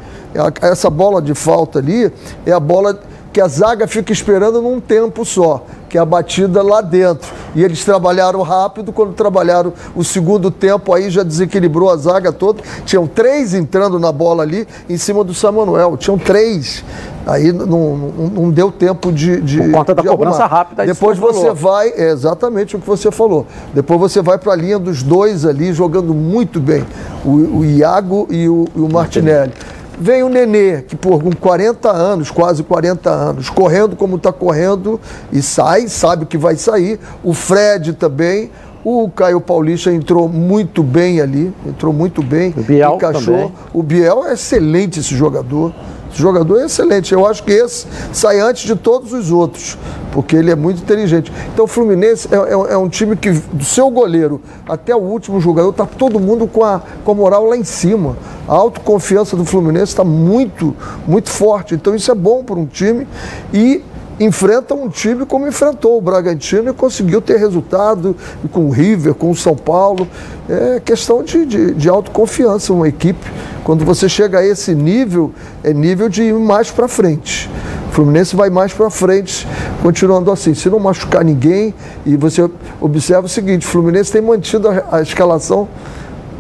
Essa bola de falta ali é a bola que a zaga fica esperando num tempo só, que é a batida lá dentro. E eles trabalharam rápido, quando trabalharam o segundo tempo, aí já desequilibrou a zaga toda. Tinham três entrando na bola ali em cima do Samuel. Tinham três. Aí não, não, não deu tempo de. de Por conta da cobrança arrumar. rápida. Depois você falou. vai, é exatamente o que você falou. Depois você vai para a linha dos dois ali, jogando muito bem. O, o Iago e o, e o Martinelli. Vem o Nenê, que por com 40 anos, quase 40 anos, correndo como está correndo e sai, sabe que vai sair. O Fred também. O Caio Paulista entrou muito bem ali, entrou muito bem. O Biel encaixou. Também. O Biel é excelente esse jogador. Esse jogador é excelente. Eu acho que esse sai antes de todos os outros, porque ele é muito inteligente. Então o Fluminense é, é, é um time que, do seu goleiro até o último jogador, está todo mundo com a, com a moral lá em cima. A autoconfiança do Fluminense está muito, muito forte. Então isso é bom para um time. E enfrenta um time como enfrentou o Bragantino e conseguiu ter resultado com o River, com o São Paulo. É questão de, de, de autoconfiança, uma equipe. Quando você chega a esse nível, é nível de ir mais para frente. O Fluminense vai mais para frente, continuando assim. Se não machucar ninguém, e você observa o seguinte: o Fluminense tem mantido a, a escalação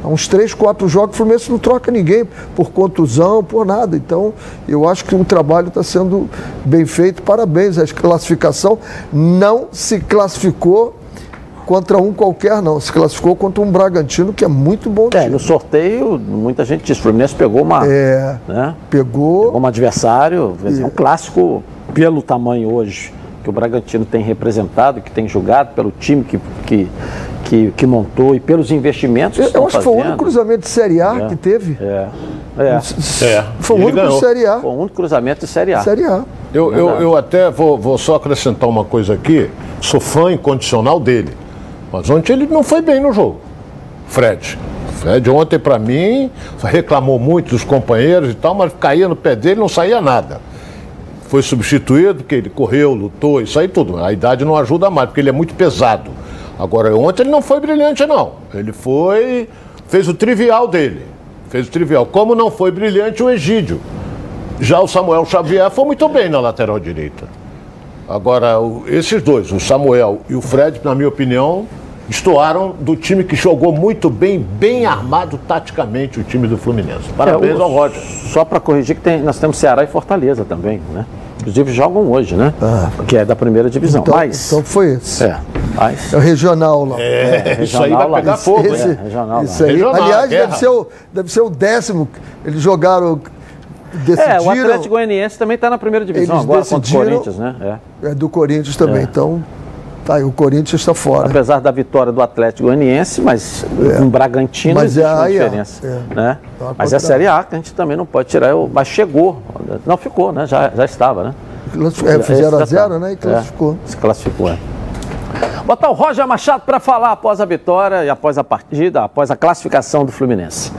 Há uns três, quatro jogos, o Fluminense não troca ninguém por contusão, por nada. Então, eu acho que o trabalho está sendo bem feito. Parabéns. A classificação não se classificou contra um qualquer, não. Se classificou contra um Bragantino, que é muito bom é, no sorteio, muita gente disse, o Fluminense pegou uma... É, né? pegou... Pegou um adversário, é um clássico pelo tamanho hoje que o Bragantino tem representado, que tem jogado, pelo time que, que, que, que montou e pelos investimentos que Eu, eu acho que foi o único cruzamento de Série A é, que teve. É. É. é. Foi o único ganhou. de Série A. Foi o único cruzamento de Série A. Série A. Eu, eu, eu até vou, vou só acrescentar uma coisa aqui. Sou fã incondicional dele. Mas ontem ele não foi bem no jogo. Fred. Fred ontem, para mim, reclamou muito dos companheiros e tal, mas caía no pé dele não saía nada foi substituído porque ele correu, lutou, isso aí tudo. A idade não ajuda mais, porque ele é muito pesado. Agora, ontem ele não foi brilhante, não. Ele foi. fez o trivial dele. Fez o trivial. Como não foi brilhante o Egídio. Já o Samuel Xavier foi muito bem na lateral direita. Agora, esses dois, o Samuel e o Fred, na minha opinião, estoaram do time que jogou muito bem, bem armado taticamente, o time do Fluminense. Parabéns é, o, ao Roger. Só para corrigir que tem, nós temos Ceará e Fortaleza também, né? Inclusive jogam hoje, né? Ah. Que é da primeira divisão. Então, mas, então foi esse. É. Mas, é o regional lá. É, é isso aí vai pegar fogo, esse, né? Regional isso aí. Regional, Aliás, deve ser, o, deve ser o décimo. Eles jogaram decidiram. É, o Atlético Goianiense também está na primeira divisão agora contra o Corinthians, né? É, é do Corinthians também. É. Então, Tá, o Corinthians está fora. Apesar da vitória do Atlético Goianiense, mas é. um Bragantino mas existe é, uma diferença. É. Né? Então, mas é a Série A que a gente também não pode tirar. Mas chegou. Não ficou, né? Já, já estava, né? É, 0x0, né? E classificou. É, se classificou, é. Botar o Roger Machado para falar após a vitória e após a partida, após a classificação do Fluminense.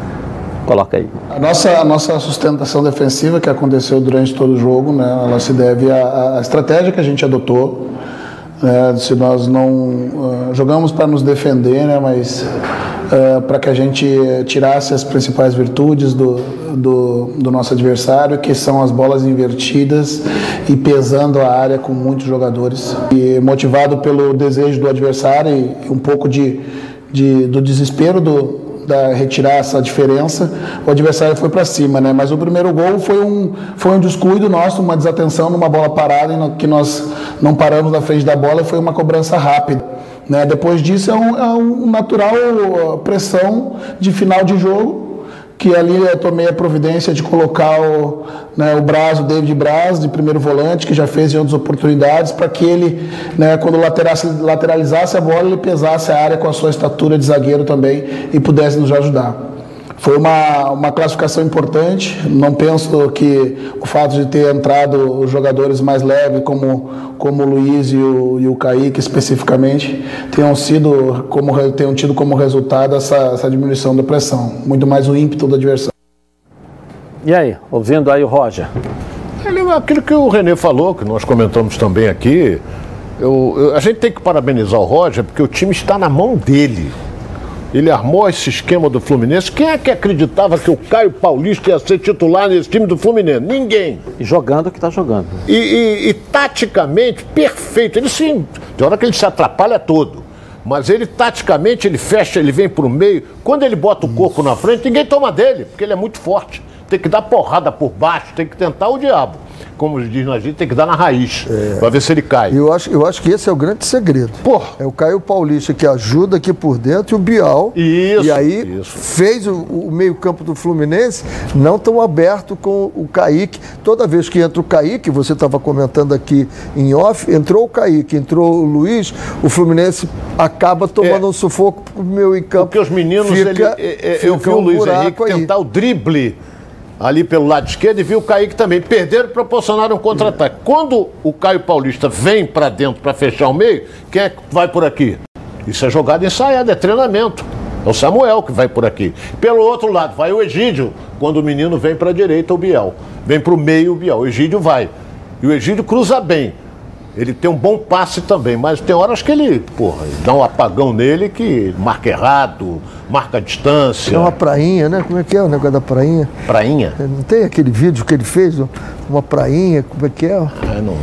Coloca aí. A nossa, a nossa sustentação defensiva que aconteceu durante todo o jogo, né, ela se deve à, à estratégia que a gente adotou. Né, se nós não uh, jogamos para nos defender, né, mas uh, para que a gente tirasse as principais virtudes do, do, do, nosso adversário, que são as bolas invertidas e pesando a área com muitos jogadores. E motivado pelo desejo do adversário e um pouco de, de do desespero do, da, retirar essa diferença, o adversário foi para cima, né? Mas o primeiro gol foi um, foi um descuido nosso, uma desatenção numa bola parada, que nós não paramos na frente da bola e foi uma cobrança rápida. Né? Depois disso é um, é um natural uh, pressão de final de jogo que ali eu tomei a providência de colocar o, né, o Braz, o David Braz, de primeiro volante, que já fez em outras oportunidades, para que ele, né, quando lateralizasse a bola, ele pesasse a área com a sua estatura de zagueiro também e pudesse nos ajudar. Foi uma, uma classificação importante. Não penso que o fato de ter entrado os jogadores mais leves, como, como o Luiz e o, e o Kaique especificamente, tenham, sido como, tenham tido como resultado essa, essa diminuição da pressão. Muito mais o ímpeto da adversário. E aí, ouvindo aí o Roger? Aquilo que o Renê falou, que nós comentamos também aqui, eu, eu, a gente tem que parabenizar o Roger, porque o time está na mão dele. Ele armou esse esquema do Fluminense. Quem é que acreditava que o Caio Paulista ia ser titular nesse time do Fluminense? Ninguém. E jogando o que está jogando. E, e, e, taticamente, perfeito. Ele sim, de hora que ele se atrapalha todo. Mas ele, taticamente, ele fecha, ele vem para o meio. Quando ele bota o corpo na frente, ninguém toma dele, porque ele é muito forte. Tem que dar porrada por baixo, tem que tentar o diabo como diz na gente, tem que dar na raiz, é. para ver se ele cai. Eu acho, eu acho que esse é o grande segredo. Porra. É o Caio Paulista que ajuda aqui por dentro e o Bial. Isso. E aí isso. fez o, o meio-campo do Fluminense não tão aberto com o Kaique. Toda vez que entra o Kaique, você estava comentando aqui em off, entrou o Kaique, entrou o Luiz, o Fluminense acaba tomando é. um sufoco pro meio campo. Porque os meninos, fica, ele, é, é, eu vi o Luiz Henrique aí. tentar o drible ali pelo lado esquerdo e viu o Kaique também. Perderam e proporcionaram um contra-ataque. Quando o Caio Paulista vem para dentro para fechar o meio, quem é que vai por aqui? Isso é jogada ensaiada, é treinamento. É o Samuel que vai por aqui. Pelo outro lado, vai o Egídio, quando o menino vem para a direita, o Biel. Vem para o meio, o Biel. O Egídio vai. E o Egídio cruza bem. Ele tem um bom passe também, mas tem horas que ele, porra, dá um apagão nele que marca errado, marca a distância. É uma prainha, né? Como é que é o negócio da prainha? Prainha? É, não tem aquele vídeo que ele fez, uma prainha, como é que é? É, não.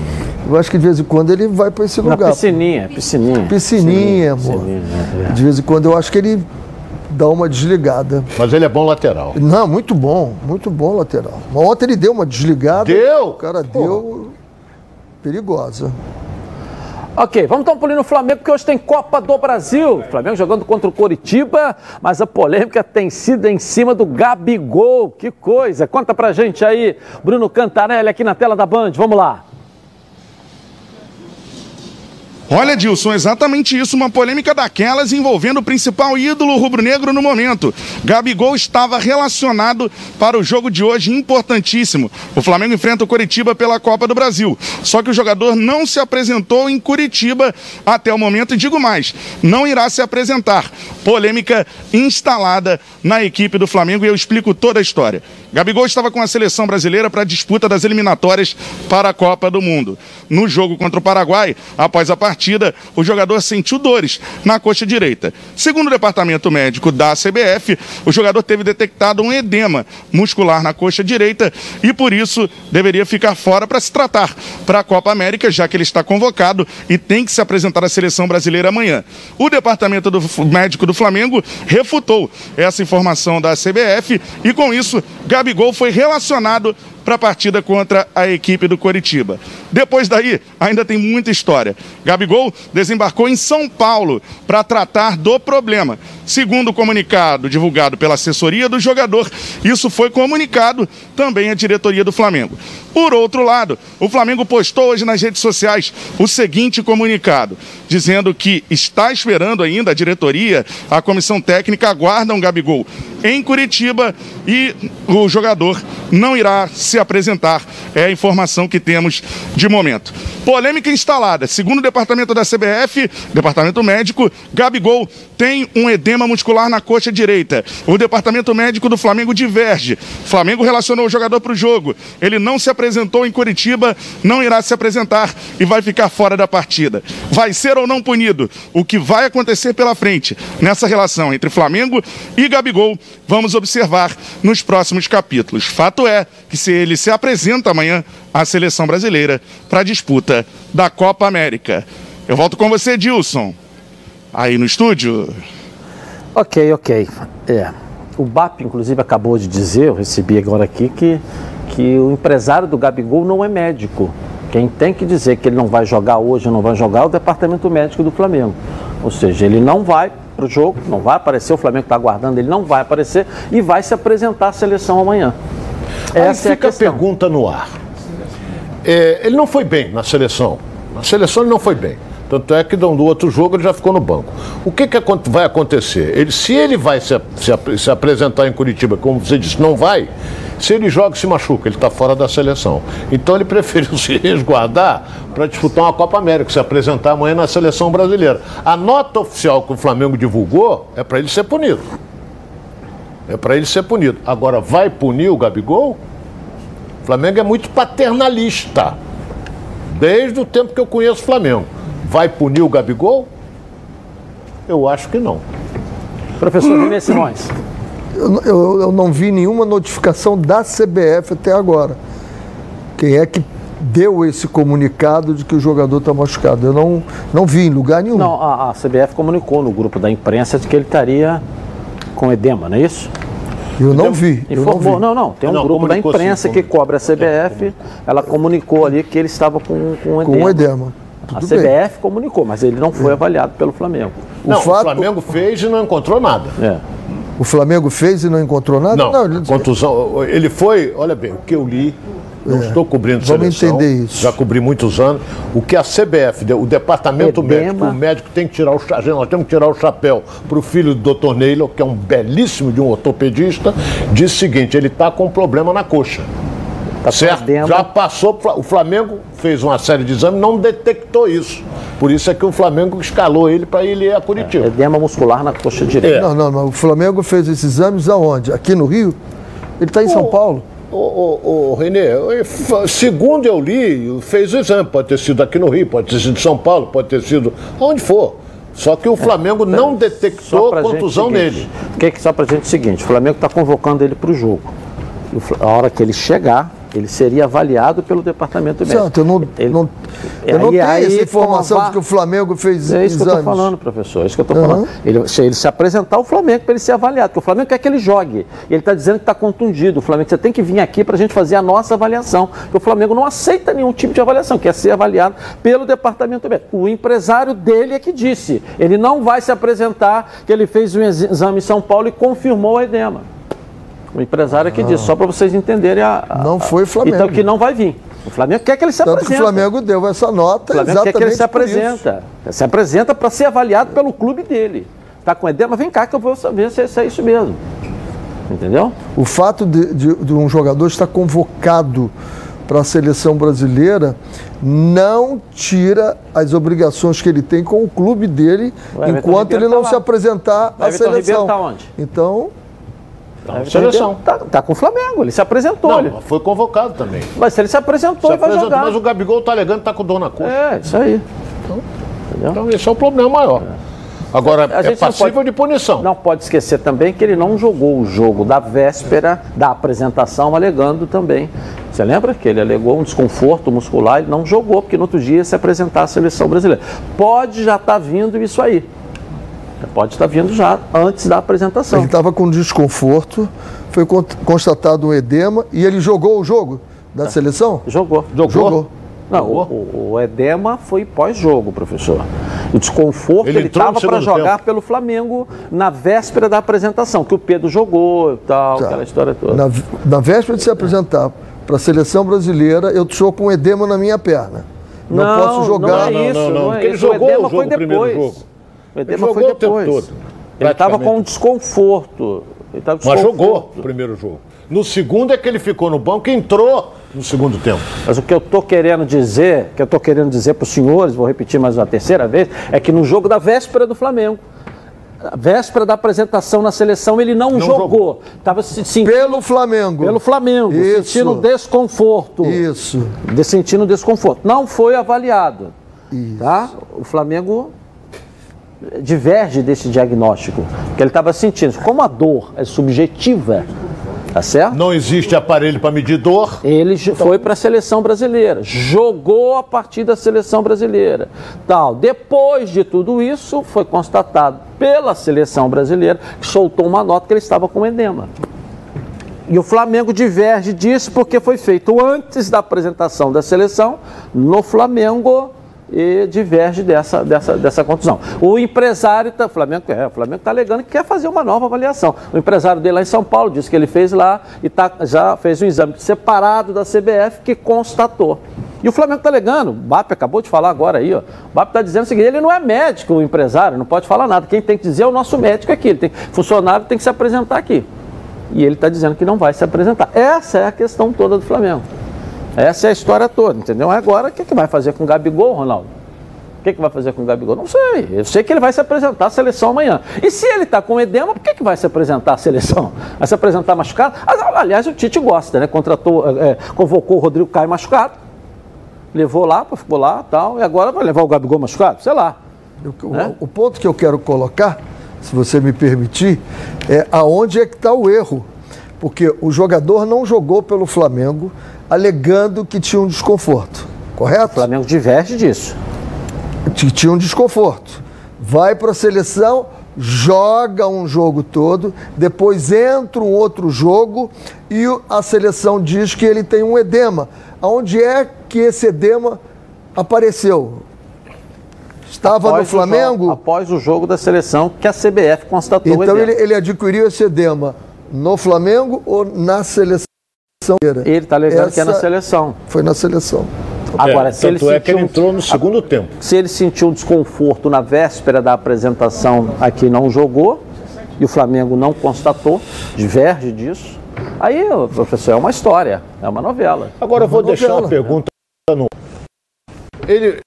Eu acho que de vez em quando ele vai para esse lugar. Uma piscininha, piscininha. Piscininha, amor. Piscininha, é de vez em quando eu acho que ele dá uma desligada. Mas ele é bom lateral. Não, muito bom, muito bom lateral. Ontem ele deu uma desligada. Deu? O cara Porra. deu perigosa. Ok, vamos dar um pulinho no Flamengo, porque hoje tem Copa do Brasil. Flamengo jogando contra o Coritiba, mas a polêmica tem sido em cima do Gabigol. Que coisa! Conta pra gente aí, Bruno Cantarelli, aqui na tela da Band. Vamos lá. Olha, Dilson, exatamente isso, uma polêmica daquelas envolvendo o principal ídolo rubro-negro no momento. Gabigol estava relacionado para o jogo de hoje, importantíssimo. O Flamengo enfrenta o Curitiba pela Copa do Brasil. Só que o jogador não se apresentou em Curitiba até o momento, e digo mais, não irá se apresentar. Polêmica instalada na equipe do Flamengo e eu explico toda a história. Gabigol estava com a seleção brasileira para a disputa das eliminatórias para a Copa do Mundo. No jogo contra o Paraguai, após a partida, o jogador sentiu dores na coxa direita. Segundo o departamento médico da CBF, o jogador teve detectado um edema muscular na coxa direita e por isso deveria ficar fora para se tratar para a Copa América, já que ele está convocado e tem que se apresentar à seleção brasileira amanhã. O departamento do médico do Flamengo refutou essa informação da CBF e com isso Gabigol foi relacionado para a partida contra a equipe do Coritiba. Depois daí, ainda tem muita história. Gabigol desembarcou em São Paulo para tratar do problema. Segundo o comunicado divulgado pela assessoria do jogador, isso foi comunicado também à diretoria do Flamengo. Por outro lado, o Flamengo postou hoje nas redes sociais o seguinte comunicado, dizendo que está esperando ainda a diretoria, a comissão técnica aguardam Gabigol em Curitiba e o jogador não irá se apresentar. É a informação que temos de momento. Polêmica instalada. Segundo o departamento da CBF, departamento médico, Gabigol tem um edema muscular na coxa direita. O departamento médico do Flamengo diverge. O Flamengo relacionou o jogador para o jogo. Ele não se apresentou em Curitiba, não irá se apresentar e vai ficar fora da partida. Vai ser ou não punido? O que vai acontecer pela frente nessa relação entre Flamengo e Gabigol, vamos observar nos próximos capítulos. Fato é que se ele se apresenta amanhã à seleção brasileira para a disputa da Copa América. Eu volto com você, Dilson. Aí no estúdio. Ok, ok. É. O BAP, inclusive, acabou de dizer, eu recebi agora aqui, que, que o empresário do Gabigol não é médico. Quem tem que dizer que ele não vai jogar hoje, não vai jogar, é o departamento médico do Flamengo. Ou seja, ele não vai para o jogo, não vai aparecer, o Flamengo está aguardando, ele não vai aparecer e vai se apresentar à seleção amanhã. Essa Aí fica é a, pergunta no ar. É, ele não foi bem na seleção. Na seleção ele não foi bem. Tanto é que no outro jogo ele já ficou no banco. O que, que vai acontecer? Ele, se ele vai se, se, se apresentar em Curitiba, como você disse, não vai, se ele joga e se machuca, ele está fora da seleção. Então ele preferiu se resguardar para disputar uma Copa América, se apresentar amanhã na seleção brasileira. A nota oficial que o Flamengo divulgou é para ele ser punido. É para ele ser punido. Agora, vai punir o Gabigol? O Flamengo é muito paternalista. Desde o tempo que eu conheço o Flamengo. Vai punir o Gabigol? Eu acho que não. Professor René Simões. Eu, eu, eu, não vi nenhuma notificação da CBF até agora. Quem é que deu esse comunicado de que o jogador está machucado? Eu não, não vi em lugar nenhum. Não, a, a CBF comunicou no grupo da imprensa de que ele estaria com edema, não é isso? Eu não vi. Informou, não, não, tem um não, grupo da imprensa sim, que cobre a CBF, ela comunicou ali que ele estava com, com edema. Com edema. Tudo a CBF bem. comunicou, mas ele não foi é. avaliado pelo Flamengo. Não, o, fato... o Flamengo fez e não encontrou nada. É. O Flamengo fez e não encontrou nada? Não, não ele... contusão. Ele foi, olha bem, o que eu li, não é. estou cobrindo Vamos seleção, entender isso. Já cobri muitos anos. O que a CBF, o departamento Edema. médico, o médico tem que tirar o chapéu, nós temos que tirar o chapéu para o filho do Dr. Neilo, que é um belíssimo de um ortopedista, diz o seguinte: ele está com um problema na coxa. Tá certo? Já passou, o Flamengo fez uma série de exames, não detectou isso. Por isso é que o Flamengo escalou ele para ele ir a Curitiba. É, edema muscular na coxa direita. É. Não, não, não. O Flamengo fez esses exames aonde? Aqui no Rio? Ele está em São Paulo. Ô, ô, ô, Renê, segundo eu li, fez o exame. Pode ter sido aqui no Rio, pode ter sido em São Paulo, pode ter sido onde for. Só que o Flamengo é, não detectou contusão nele. Que, só para gente o seguinte: o Flamengo está convocando ele para o jogo. A hora que ele chegar, ele seria avaliado pelo departamento médico. Certo, eu não, ele, não, eu não tenho aí, essa informação de que o Flamengo fez É isso exames. que eu estou falando, professor. É isso que eu estou uhum. falando. Ele, se ele se apresentar ao Flamengo para ele ser avaliado, porque o Flamengo quer que ele jogue. Ele está dizendo que está contundido. O Flamengo, você tem que vir aqui para a gente fazer a nossa avaliação. Porque o Flamengo não aceita nenhum tipo de avaliação, quer ser avaliado pelo departamento médico. O empresário dele é que disse. Ele não vai se apresentar, que ele fez um exame em São Paulo e confirmou o edema. O empresário que disse, só para vocês entenderem a, a, Não foi o Flamengo. Então que não vai vir. O Flamengo quer que ele se Tanto apresente. o Flamengo deu essa nota. O Flamengo quer que ele se apresenta. Se apresenta para ser avaliado pelo clube dele. Está com edema, vem cá que eu vou ver se, se é isso mesmo. Entendeu? O fato de, de, de um jogador estar convocado para a seleção brasileira não tira as obrigações que ele tem com o clube dele enquanto ele não tá se apresentar à seleção. Tá onde? Então, Tá, seleção. Tá, tá, com o Flamengo, ele se apresentou. Não, ele... foi convocado também. Mas se ele se apresentou, se vai jogar. Mas o Gabigol tá alegando que tá com dor na coxa. É, isso aí. Então, então esse é o problema maior. É. Agora, é passível pode, de punição. Não pode esquecer também que ele não jogou o jogo da véspera da apresentação, alegando também. Você lembra que ele alegou um desconforto muscular? Ele não jogou, porque no outro dia ia se apresentar à seleção brasileira. Pode já estar tá vindo isso aí. Pode estar vindo já antes da apresentação. Ele estava com desconforto, foi constatado um edema e ele jogou o jogo da seleção? Jogou. Jogou? Jogou. Não, o, o, edema foi pós-jogo, professor. O desconforto ele estava para jogar tempo. pelo Flamengo na véspera da apresentação, que o Pedro jogou e tal, tá. aquela história toda. Na, na véspera de se apresentar para a seleção brasileira, eu estou com edema na minha perna. Não, não posso jogar. Não é isso, não, não, não. É isso. O edema foi depois. O edema foi depois. Ele estava com um desconforto. tá Mas jogou o primeiro jogo. No segundo é que ele ficou no banco e entrou no segundo tempo. Mas o que eu estou querendo dizer, que eu estou querendo dizer para os senhores, vou repetir mais uma terceira vez, é que no jogo da véspera do Flamengo, véspera da apresentação na seleção, ele não, Não jogou. Estava se sentindo. Pelo Flamengo. Pelo Flamengo, Isso. sentindo desconforto. Isso. De sentindo desconforto. Não foi avaliado. Tá? O Flamengo diverge desse diagnóstico que ele estava sentindo. Como a dor é subjetiva, tá certo? Não existe aparelho para medir dor. Ele j- foi para a seleção brasileira, jogou a partir da seleção brasileira. Tal. Depois de tudo isso, foi constatado pela seleção brasileira que soltou uma nota que ele estava com edema. E o Flamengo diverge disso porque foi feito antes da apresentação da seleção no Flamengo e diverge dessa, dessa, dessa contusão. O empresário, tá, Flamengo, é, o Flamengo está alegando que quer fazer uma nova avaliação. O empresário dele lá em São Paulo disse que ele fez lá e tá, já fez um exame separado da CBF que constatou. E o Flamengo está alegando, o BAP acabou de falar agora aí, ó. O BAP está dizendo o seguinte, ele não é médico, o empresário, não pode falar nada. Quem tem que dizer é o nosso médico aqui. Ele tem, funcionário tem que se apresentar aqui. E ele está dizendo que não vai se apresentar. Essa é a questão toda do Flamengo. Essa é a história toda, entendeu? Agora, o que, que vai fazer com o Gabigol, Ronaldo? O que, que vai fazer com o Gabigol? Não sei. Eu sei que ele vai se apresentar à seleção amanhã. E se ele está com edema, por que, que vai se apresentar à seleção? Vai se apresentar machucado? Ah, Aliás, o Tite gosta, né? Contratou, é, convocou o Rodrigo Caio machucado, levou lá, ficou lá tal, e agora vai levar o Gabigol machucado? Sei lá. O, o- o ponto que eu quero colocar, se você me permitir, é aonde é que está o erro. Porque o jogador não jogou pelo Flamengo alegando que tinha um desconforto, correto? O Flamengo diverge disso. Que tinha um desconforto. Vai para a seleção, joga um jogo todo, depois entra um outro jogo e o- a seleção diz que ele tem um edema. Aonde é que esse edema apareceu? Estava no Após o Flamengo? jogo- após o jogo da seleção que a CBF constatou o Então ele, ele adquiriu esse edema no Flamengo ou na seleção? Ele está alegando que é na Essa- seleção. Foi na seleção. Agora, É, se ele tanto é que sentiu ele entrou no segundo tempo. Se ele sentiu desconforto na véspera da apresentação aqui não jogou e o Flamengo não constatou, diverge disso. Aí, professor, é uma história, é uma novela. Agora eu vou deixar uma novela. pergunta no. Ele,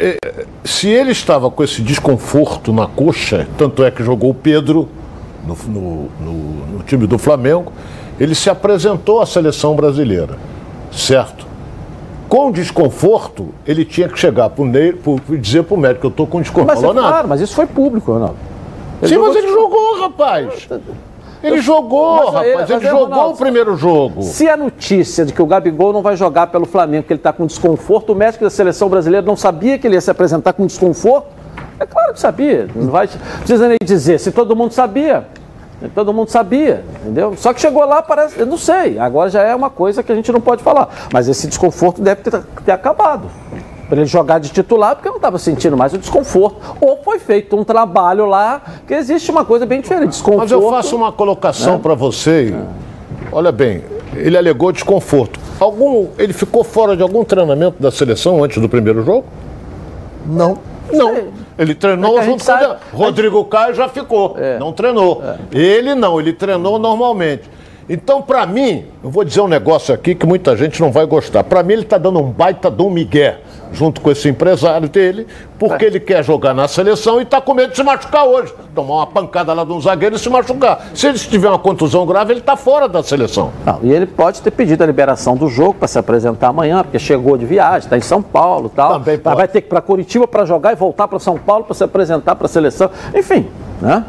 é, se ele estava com esse desconforto na coxa, tanto é que jogou o Pedro no, no- no- no time do Flamengo, ele se apresentou à seleção brasileira, certo? Com desconforto, ele tinha que chegar para o dizer para o médico: eu estou com desconforto. Mas, é claro, mas isso foi público, Ronaldo. Ele Sim, mas ele jogou, rapaz. Ele jogou, Mas rapaz. Ele mas aí, jogou Ronaldo, o primeiro jogo. Se a notícia de que o Gabigol não vai jogar pelo Flamengo, que ele está com desconforto, o médico da seleção brasileira não sabia que ele ia se apresentar com desconforto? É claro que sabia. Não vai, precisa nem dizer. Se todo mundo sabia, todo mundo sabia, entendeu? Só que chegou lá, parece. Eu não sei. Agora já é uma coisa que a gente não pode falar. Mas esse desconforto deve ter, ter acabado. Para ele jogar de titular, porque eu não estava sentindo mais o desconforto. Ou foi feito um trabalho lá, que existe uma coisa bem diferente. Desconforto. Mas eu faço uma colocação né? para você. Olha bem, ele alegou desconforto. Algum, ele ficou fora de algum treinamento da seleção antes do primeiro jogo? Não. Não. Ele treinou É junto com o Rodrigo Caio já ficou. Não treinou. Ele não, ele treinou normalmente. Então, para mim, eu vou dizer um negócio aqui que muita gente não vai gostar. Para mim, ele está dando um baita um migué junto com esse empresário dele, porque ele quer jogar na seleção e está com medo de se machucar hoje. Tomar uma pancada lá de um zagueiro e se machucar. Se ele tiver uma contusão grave, ele está fora da seleção. Não, e ele pode ter pedido a liberação do jogo para se apresentar amanhã, porque chegou de viagem, está em São Paulo e tal. Também Mas pode. vai ter que ir para Curitiba para jogar e voltar para São Paulo para se apresentar para a seleção. Enfim, né?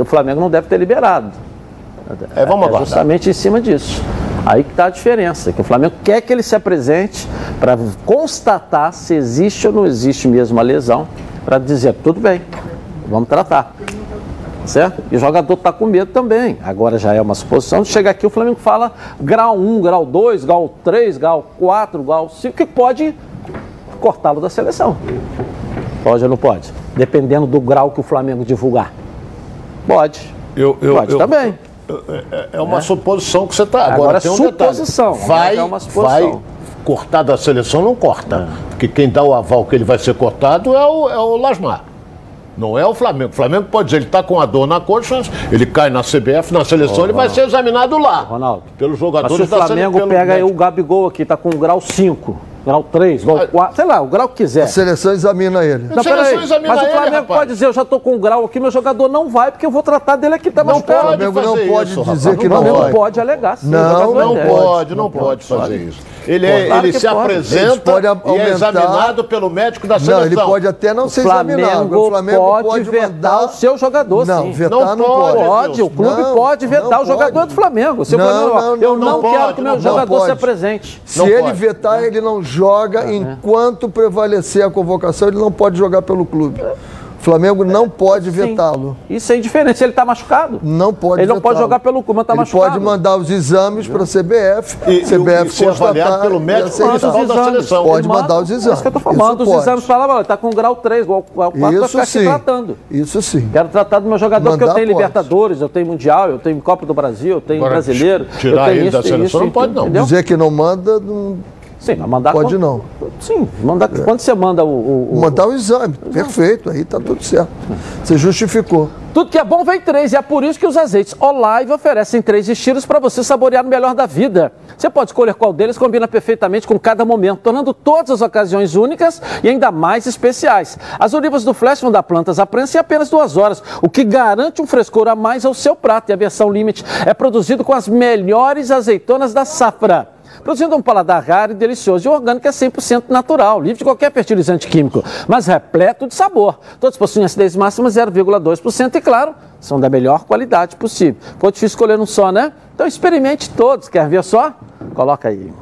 O Flamengo não deve ter liberado. É, vamos aguardar. justamente em cima disso. Aí que está a diferença, que o Flamengo quer que ele se apresente para constatar se existe ou não existe mesmo a lesão, para dizer, tudo bem, vamos tratar. Certo? E o jogador está com medo também. Agora já é uma suposição. Chega aqui, o Flamengo fala grau 1, grau 2, grau 3, grau 4, grau 5, que pode cortá-lo da seleção. Pode ou não pode? Dependendo do grau que o Flamengo divulgar. Pode. Eu, eu- pode eu- também. É uma suposição que você está. Agora, Agora, tem um suposição, detalhe. Vai, é uma suposição. vai cortar da seleção, não corta. Porque quem dá o aval que ele vai ser cortado é o, é o Lasmar. Não é o Flamengo. O Flamengo pode dizer, ele está com a dor na coxa, ele cai na CBF, na seleção, ele vai ser examinado lá. Ronaldo. Pelos jogadores Mas se o da Flamengo sele- pega aí o. Gabigol aqui, tá com grau 5, grau 3, grau 4, sei lá, o grau que quiser. A seleção examina ele. Não, seleção peraí. examina Mas o Flamengo rapaz. pode dizer, eu já tô com um grau aqui, meu jogador não vai, porque eu vou tratar dele aqui, tá Não machucado. O pode Flamengo não pode isso, dizer rapaz. que O não Flamengo vai. pode alegar, sim. Não, o Não é. pode, não pode fazer isso. Ele, é, Claro ele se pode. apresenta podem e é examinado pelo médico da Não, seleção. ele pode até não O ser examinado. Flamengo, O Flamengo pode, pode vetar mandar... o seu jogador, Não, sim. vetar Não não, pode, pode. Pode, o clube Não, pode vetar não o jogador pode. do Flamengo. Se o Não, Flamengo, não, eu não, não, não quero pode, que o meu não jogador pode. se apresente. Se Não ele pode. vetar, ele não joga. Enquanto prevalecer a convocação, ele não pode jogar pelo clube. O Flamengo não pode Sim. vetá-lo. Isso é indiferente. Se ele tá machucado, Não pode ele não pode jogar pelo clube, mas tá ele machucado. pode mandar os exames para a CBF. E- e- CBF e ser avaliado pelo médico principal da seleção. Pode manda- mandar os É exames. isso que eu tô falando. Manda os exames pode. para lá, ele tá com grau 3, grau 4, vai Isso ficar aqui sim. tratando. Isso sim. Quero tratar do meu jogador, porque eu Mandar tenho pode. Libertadores, eu tenho Mundial, eu tenho Copa do Brasil, eu tenho Agora, Brasileiro. tirar eu tenho ele da isso, seleção isso, não pode, não. entendeu? Dizer que não manda, não Sim, mas mandar pode quando- não. Sim, mandar, quando você manda o, o- o- Mandar o exame. Perfeito, aí tá tudo certo. Você justificou. Tudo que é bom vem três, e é por isso que os azeites Olive oferecem três estilos para você saborear o melhor da vida. Você pode escolher qual deles combina perfeitamente com cada momento, tornando todas as ocasiões únicas e ainda mais especiais. As olivas do Flash vão dar plantas à prensa em apenas duas horas, o que garante um frescor a mais ao seu prato. E a versão Limite é produzido com as melhores azeitonas da safra. Produzindo um paladar raro e delicioso. E o orgânico é 100% natural, livre de qualquer fertilizante químico, mas repleto de sabor. Todos possuem acidez máxima 0,2% e, claro, são da melhor qualidade possível. Ficou difícil escolher um só, né? Então experimente todos. Quer ver só? Coloca aí.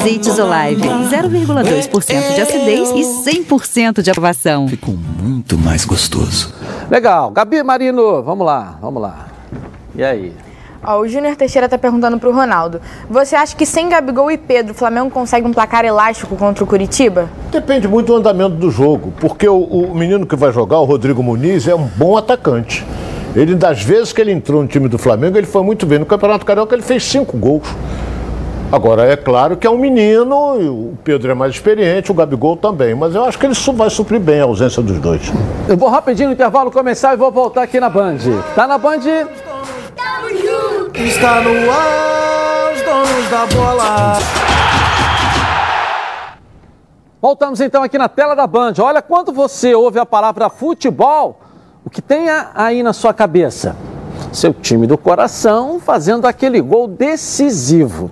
Azeites Olive, 0,2% de acidez e 100% de aprovação. Ficou muito mais gostoso. Legal. Gabi Marino, vamos lá, vamos lá. E aí? Ó, o Júnior Teixeira tá perguntando pro Ronaldo. Você acha que sem Gabigol e Pedro, o Flamengo consegue um placar elástico contra o Curitiba? Depende muito do andamento do jogo, porque o, o menino que vai jogar, o Rodrigo Muniz, é um bom atacante. Ele, das vezes que ele entrou no time do Flamengo, ele foi muito bem. No Campeonato Carioca, ele fez cinco gols. Agora, é claro que é um menino, e o Pedro é mais experiente, o Gabigol também, mas eu acho que ele vai suprir bem a ausência dos dois. Eu vou rapidinho no intervalo começar e vou voltar aqui na Band. Tá na Band? Está no ar, os donos da bola. Voltamos então aqui na tela da Band. Olha, quando você ouve a palavra futebol, o que tem aí na sua cabeça? Seu time do coração fazendo aquele gol decisivo.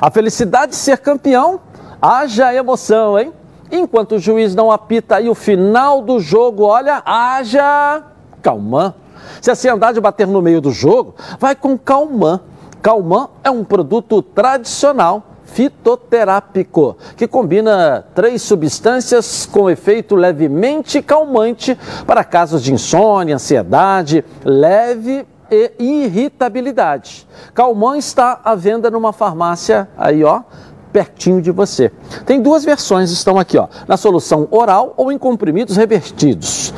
A felicidade de ser campeão, haja emoção, hein? Enquanto o juiz não apita aí o final do jogo, olha, haja calmã. Se a ansiedade bater no meio do jogo, vai com calmã. Calmã é um produto tradicional fitoterápico, que combina três substâncias com efeito levemente calmante para casos de insônia, ansiedade, leve e irritabilidade. Calmã está à venda numa farmácia aí, ó, pertinho de você. Tem duas versões, estão aqui, ó, na solução oral ou em comprimidos revertidos.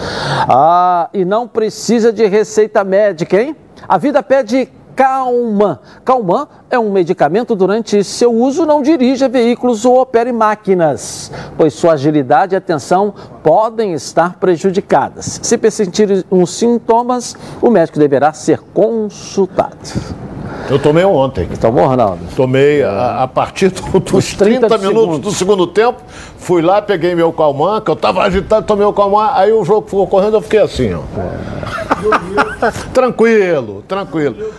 Ah, e não precisa de receita médica, hein? A vida pede Calman. Calman é um medicamento durante seu uso não dirija veículos ou opere máquinas, pois sua agilidade e atenção podem estar prejudicadas. Se persistirem os sintomas, o médico deverá ser consultado. Eu tomei ontem. Tomou, Ronaldo? Tomei a, a partir do- dos 30 30, minutos segundos. do segundo tempo. Fui lá, peguei meu calmã, que eu tava agitado, tomei o calmã. Aí o jogo ficou correndo, eu fiquei assim, ó. Tranquilo, tranquilo.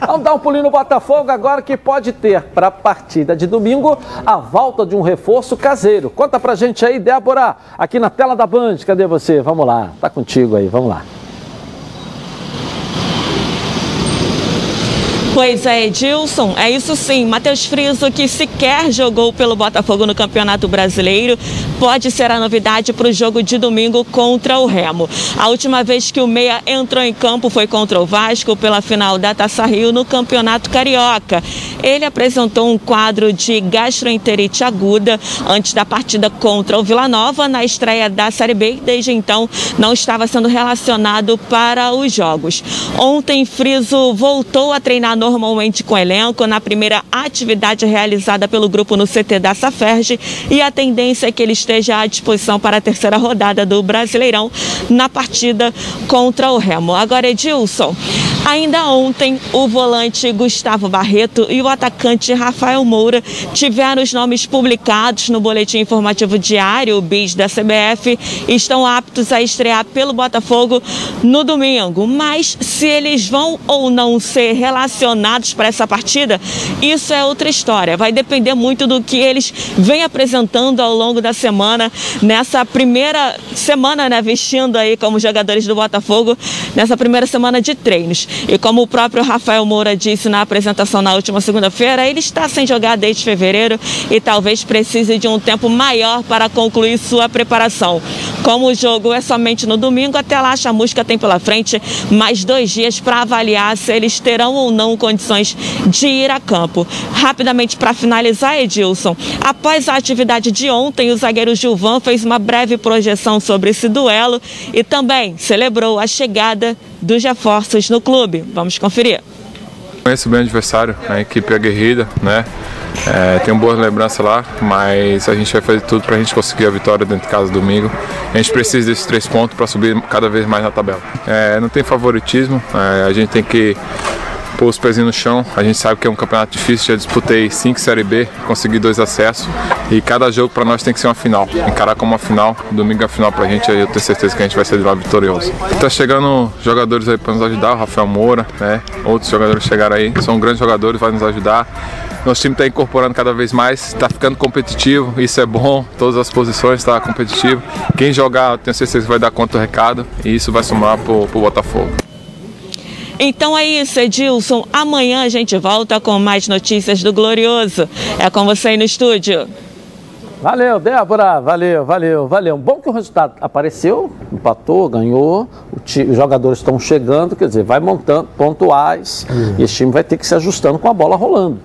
Vamos dar um pulinho no Botafogo agora que pode ter para a partida de domingo a volta de um reforço caseiro. Conta pra gente aí, Débora, aqui na tela da Band. Cadê você? Vamos lá, tá contigo aí, vamos lá. Pois é, Edilson, é isso sim. Matheus Friso, que sequer jogou pelo Botafogo no Campeonato Brasileiro, pode ser a novidade para o jogo de domingo contra o Remo. A última vez que o Meia entrou em campo foi contra o Vasco pela final da Taça Rio no Campeonato Carioca. Ele apresentou um quadro de gastroenterite aguda antes da partida contra o Vila Nova na estreia da Série B e desde então não estava sendo relacionado para os jogos. Ontem, Friso voltou a treinar normalmente com elenco na primeira atividade realizada pelo grupo no CT da Saferge e a tendência é que ele esteja à disposição para a terceira rodada do Brasileirão na partida contra o Remo. Agora, Edilson, ainda ontem o volante Gustavo Barreto e o atacante Rafael Moura tiveram os nomes publicados no boletim informativo diário, o BIS da CBF, estão aptos a estrear pelo Botafogo no domingo. Mas se eles vão ou não ser relacionados para essa partida, isso é outra história. Vai depender muito do que eles vêm apresentando ao longo da semana, nessa primeira semana, né, vestindo aí como jogadores do Botafogo, nessa primeira semana de treinos. E como o próprio Rafael Moura disse na apresentação na última segunda-feira, ele está sem jogar desde fevereiro e talvez precise de um tempo maior para concluir sua preparação. Como o jogo é somente no domingo, até lá a Chamusca tem pela frente mais dois dias para avaliar se eles terão ou não condições de ir a campo. Rapidamente para finalizar, Edilson, após a atividade de ontem, o zagueiro Gilvan fez uma breve projeção sobre esse duelo e também celebrou a chegada dos reforços no clube. Vamos conferir. Conheço bem o adversário, a equipe é aguerrida, né? É, tenho boas lembranças lá, mas a gente vai fazer tudo para a gente conseguir a vitória dentro de casa domingo. A gente precisa desses três pontos para subir cada vez mais na tabela. É, não tem favoritismo, é, a gente tem que pôr os pezinhos no chão. A gente sabe que é um campeonato difícil, já disputei cinco Série B, consegui dois acessos e cada jogo para nós tem que ser uma final. Encarar como uma final, domingo é a final para a gente, eu tenho certeza que a gente vai ser de lá vitorioso. Tá chegando jogadores aí para nos ajudar, o Rafael Moura, né? Outros jogadores chegaram aí, são grandes jogadores, vai nos ajudar. Nosso time está incorporando cada vez mais, está ficando competitivo, isso é bom, todas as posições está competitivo. Quem jogar, tenho certeza que vai dar conta do recado e isso vai somar para o Botafogo. Então é isso, Edilson. Amanhã a gente volta com mais notícias do Glorioso. É com você aí no estúdio. Valeu, Débora. Valeu, valeu, valeu. Bom que o resultado apareceu, empatou, ganhou. os jogadores estão chegando, quer dizer, vai montando pontuais. Uhum. E esse time vai ter que se ajustando com a bola rolando.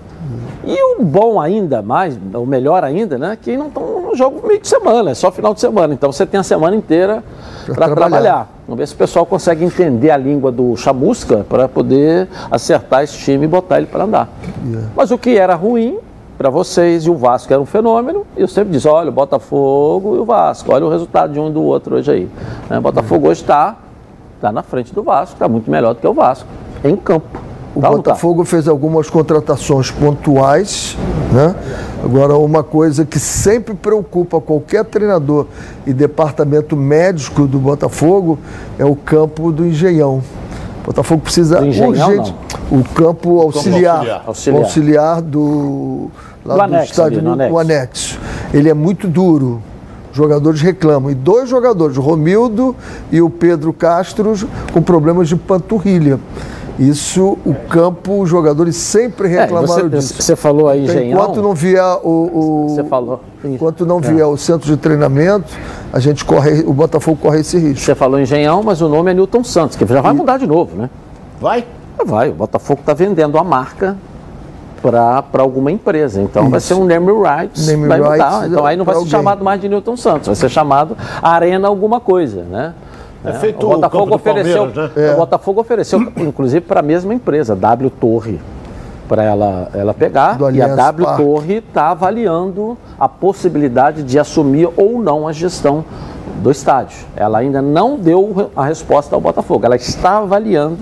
E o bom ainda, mais, o melhor ainda, né? Que não estão jogo meio de semana, é só final de semana. Então você tem a semana inteira para trabalhar. trabalhar. Vamos ver se o pessoal consegue entender a língua do chamusca para poder acertar esse time e botar ele para andar. Yeah. Mas o que era ruim para vocês e o Vasco era um fenômeno, eu sempre disse, olha, o Botafogo e o Vasco, olha o resultado de um e do outro hoje aí. O Botafogo hoje está tá na frente do Vasco, está muito melhor do que o Vasco, em campo. O tá Botafogo tá? fez algumas contratações pontuais, né? Agora, uma coisa que sempre preocupa qualquer treinador e departamento médico do Botafogo é o campo do Engenhão. O Botafogo precisa engenhão, urgente. Não. O campo auxiliar. Auxiliar, auxiliar do, lá do, do anexo, estádio, ali, anexo. anexo. Ele é muito duro jogadores reclamam. E dois jogadores, o Romildo e o Pedro Castro, com problemas de panturrilha. Isso, o campo, os jogadores sempre é, reclamaram é, você, disso. Você falou aí, então, Enquanto não vier o, o você falou. Enquanto não vier é. o centro de treinamento, a gente corre, o Botafogo corre esse risco. Você falou Engenhão, mas o nome é Newton Santos, que já vai e... mudar de novo, né? Vai? Vai. O Botafogo está vendendo a marca para alguma empresa. Então Isso. vai ser um name rights. Name vai rights mudar. Então aí não vai ser alguém. chamado mais de Newton Santos, vai ser chamado Arena alguma coisa, né? É, feito o Botafogo o ofereceu, né? é. o Botafogo ofereceu, inclusive para a mesma empresa, W Torre, para ela, ela pegar. e a W Park. Torre está avaliando a possibilidade de assumir ou não a gestão do estádio. Ela ainda não deu a resposta ao Botafogo. Ela está avaliando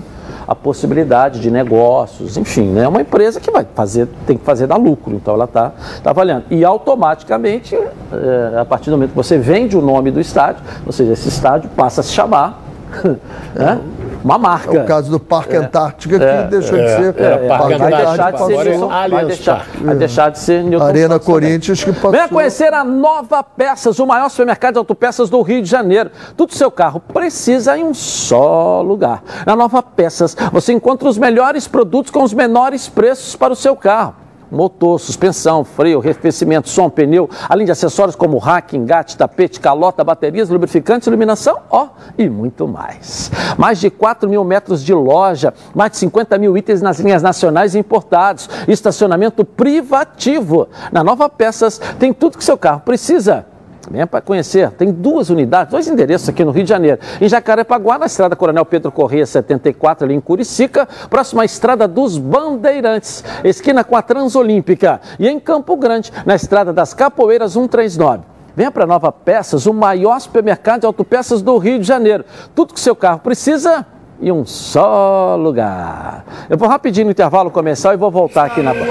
a possibilidade de negócios, enfim, né? é uma empresa que vai fazer, tem que fazer dar lucro, então ela está tá avaliando. E automaticamente, é, a partir do momento que você vende o nome do estádio, ou seja, esse estádio passa a se chamar né? Uma marca. É o caso do Parque é, Antártica, que é, deixou de ser. É, Parque vai deixar de ser Newton, vai deixar, vai deixar de ser Newton Arena Santos Corinthians que passou. Venha conhecer a Nova Peças, o maior supermercado de autopeças do Rio de Janeiro. Tudo seu carro precisa em um só lugar. Na Nova Peças, você encontra os melhores produtos com os menores preços para o seu carro motor, suspensão, freio, arrefecimento, som, pneu, além de acessórios como rack, engate, tapete, calota, baterias, lubrificantes, iluminação, ó, e muito mais. Mais de 4 mil metros de loja, mais de 50 mil itens nas linhas nacionais e importados, estacionamento privativo. Na Nova Peças tem tudo que seu carro precisa Venha para conhecer. Tem duas unidades, dois endereços aqui no Rio de Janeiro. Em Jacarepaguá, na estrada Coronel Pedro Corrêa 74, ali em Curicica, próxima à estrada dos Bandeirantes, esquina com a Transolímpica. E em Campo Grande, na estrada das Capoeiras 139. Venha para Nova Peças, o maior supermercado de autopeças do Rio de Janeiro. Tudo que seu carro precisa em um só lugar. Eu vou rapidinho no intervalo comercial e vou voltar aqui na Band.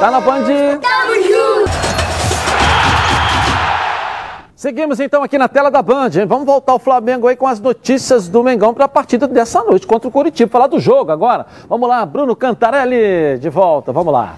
Tá na Band? Tamo Seguimos então aqui na tela da Band. Hein? Vamos voltar ao Flamengo aí com as notícias do Mengão para a partida dessa noite contra o Curitiba. Falar do jogo agora. Vamos lá, Bruno Cantarelli de volta. Vamos lá.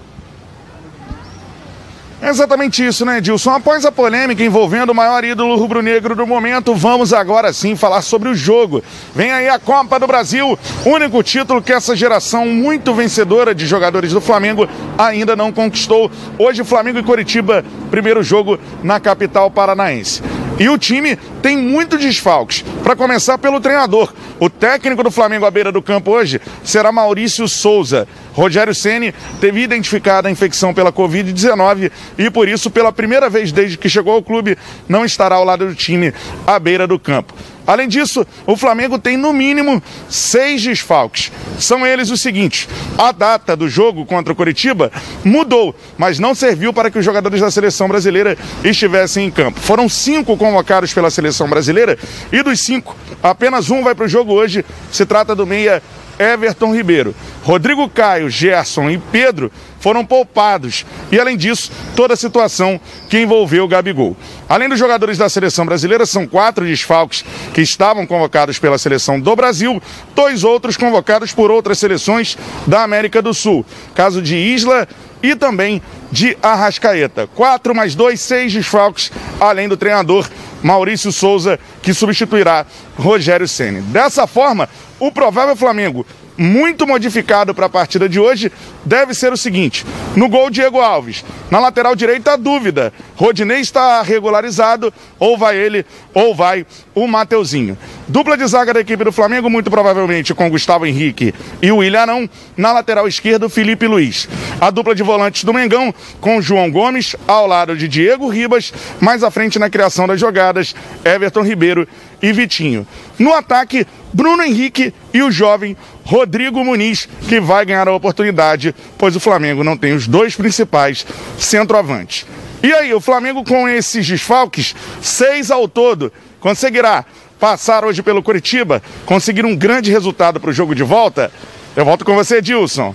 É exatamente isso, né, Dilson? Após a polêmica envolvendo o maior ídolo rubro-negro do momento, vamos agora sim falar sobre o jogo. Vem aí a Copa do Brasil, único título que essa geração muito vencedora de jogadores do Flamengo ainda não conquistou. Hoje, Flamengo e Coritiba, primeiro jogo na capital paranaense. E o time tem muitos desfalques. Para começar pelo treinador. O técnico do Flamengo à beira do campo hoje será Maurício Souza. Rogério Ceni teve identificada a infecção pela Covid-19 e por isso, pela primeira vez desde que chegou ao clube, não estará ao lado do time à beira do campo. Além disso, o Flamengo tem no mínimo seis desfalques. São eles os seguintes: a data do jogo contra o Curitiba mudou, mas não serviu para que os jogadores da seleção brasileira estivessem em campo. Foram cinco convocados pela seleção brasileira e dos cinco, apenas um vai para o jogo hoje. Se trata do meia Everton Ribeiro. Rodrigo Caio, Gerson e Pedro foram poupados. E além disso, toda a situação que envolveu o Gabigol. Além dos jogadores da seleção brasileira, são quatro desfalques que estavam convocados pela seleção do Brasil, dois outros convocados por outras seleções da América do Sul. Caso de Isla e também de Arrascaeta. Quatro mais dois, seis desfalques, além do treinador Maurício Souza, que substituirá Rogério Ceni. Dessa forma, o provável Flamengo muito modificado para a partida de hoje deve ser o seguinte: no gol, Diego Alves. Na lateral direita, a dúvida: Rodinei está regularizado, ou vai ele, ou vai o Mateuzinho. Dupla de zaga da equipe do Flamengo, muito provavelmente com Gustavo Henrique e o William Arão. Na lateral esquerda, Felipe Luiz. A dupla de volantes do Mengão, com João Gomes, ao lado de Diego Ribas, mais à frente na criação das jogadas, Everton Ribeiro e Vitinho. No ataque, Bruno Henrique e o jovem Rodrigo Muniz, que vai ganhar a oportunidade, pois o Flamengo não tem os dois principais centroavantes. E aí, o Flamengo com esses desfalques, seis ao todo, conseguirá passar hoje pelo Curitiba, conseguir um grande resultado para o jogo de volta? Eu volto com você, Dilson,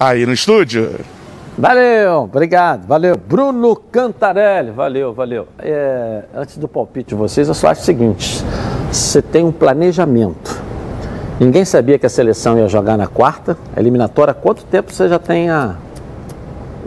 aí no estúdio. Valeu, obrigado, valeu. Bruno Cantarelli, valeu, valeu. É, antes do palpite de vocês, eu só acho o seguinte: você tem um planejamento Ninguém sabia que a seleção ia jogar na quarta, eliminatória. Quanto tempo você já tem a.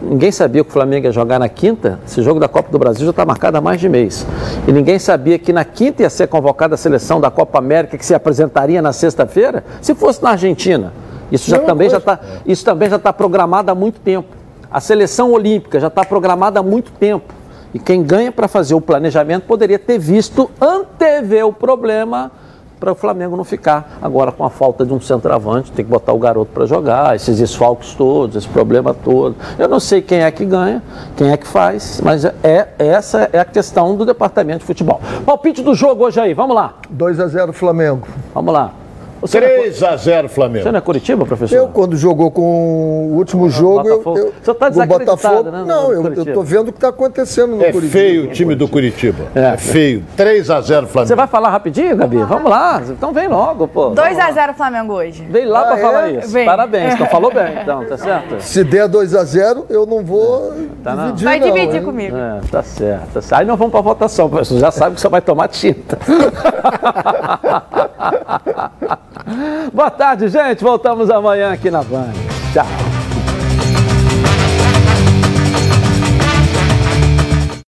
Ninguém sabia que o Flamengo ia jogar na quinta. Esse jogo da Copa do Brasil já está marcado há mais de mês. E ninguém sabia que na quinta ia ser convocada a seleção da Copa América que se apresentaria na sexta-feira, se fosse na Argentina. Isso já também já está, isso também já está programado há muito tempo. A seleção olímpica já está programada há muito tempo. E quem ganha para fazer o planejamento poderia ter visto antever o problema para o Flamengo não ficar agora com a falta de um centroavante, tem que botar o garoto para jogar, esses esfalques todos, esse problema todo. Eu não sei quem é que ganha, quem é que faz, mas é essa é a questão do departamento de futebol. Palpite do jogo hoje aí, vamos lá. 2 a 0 Flamengo. Vamos lá. Você 3 é a 0 Flamengo. Você não é Curitiba, professor? Eu, quando jogou com o último jogo, eu, eu, Você está desacreditado, né? Não, eu, estou vendo o que está acontecendo no é Curitiba. É feio o time do Curitiba. É, é feio. 3 a 0 Flamengo. Você vai falar rapidinho, Gabi? Vamos lá. Então vem logo, pô. 2 a 0 Flamengo hoje. Vem lá ah, para é? falar isso. Vem. Parabéns, então falou bem, então, tá certo? Se der 2 a 0 eu não vou tá dividir, Vai não, dividir hein? comigo. É, tá certo, tá certo. Aí nós vamos para votação, professor. Já sabe que você vai tomar tinta. Boa tarde, gente. Voltamos amanhã aqui na Band. Tchau.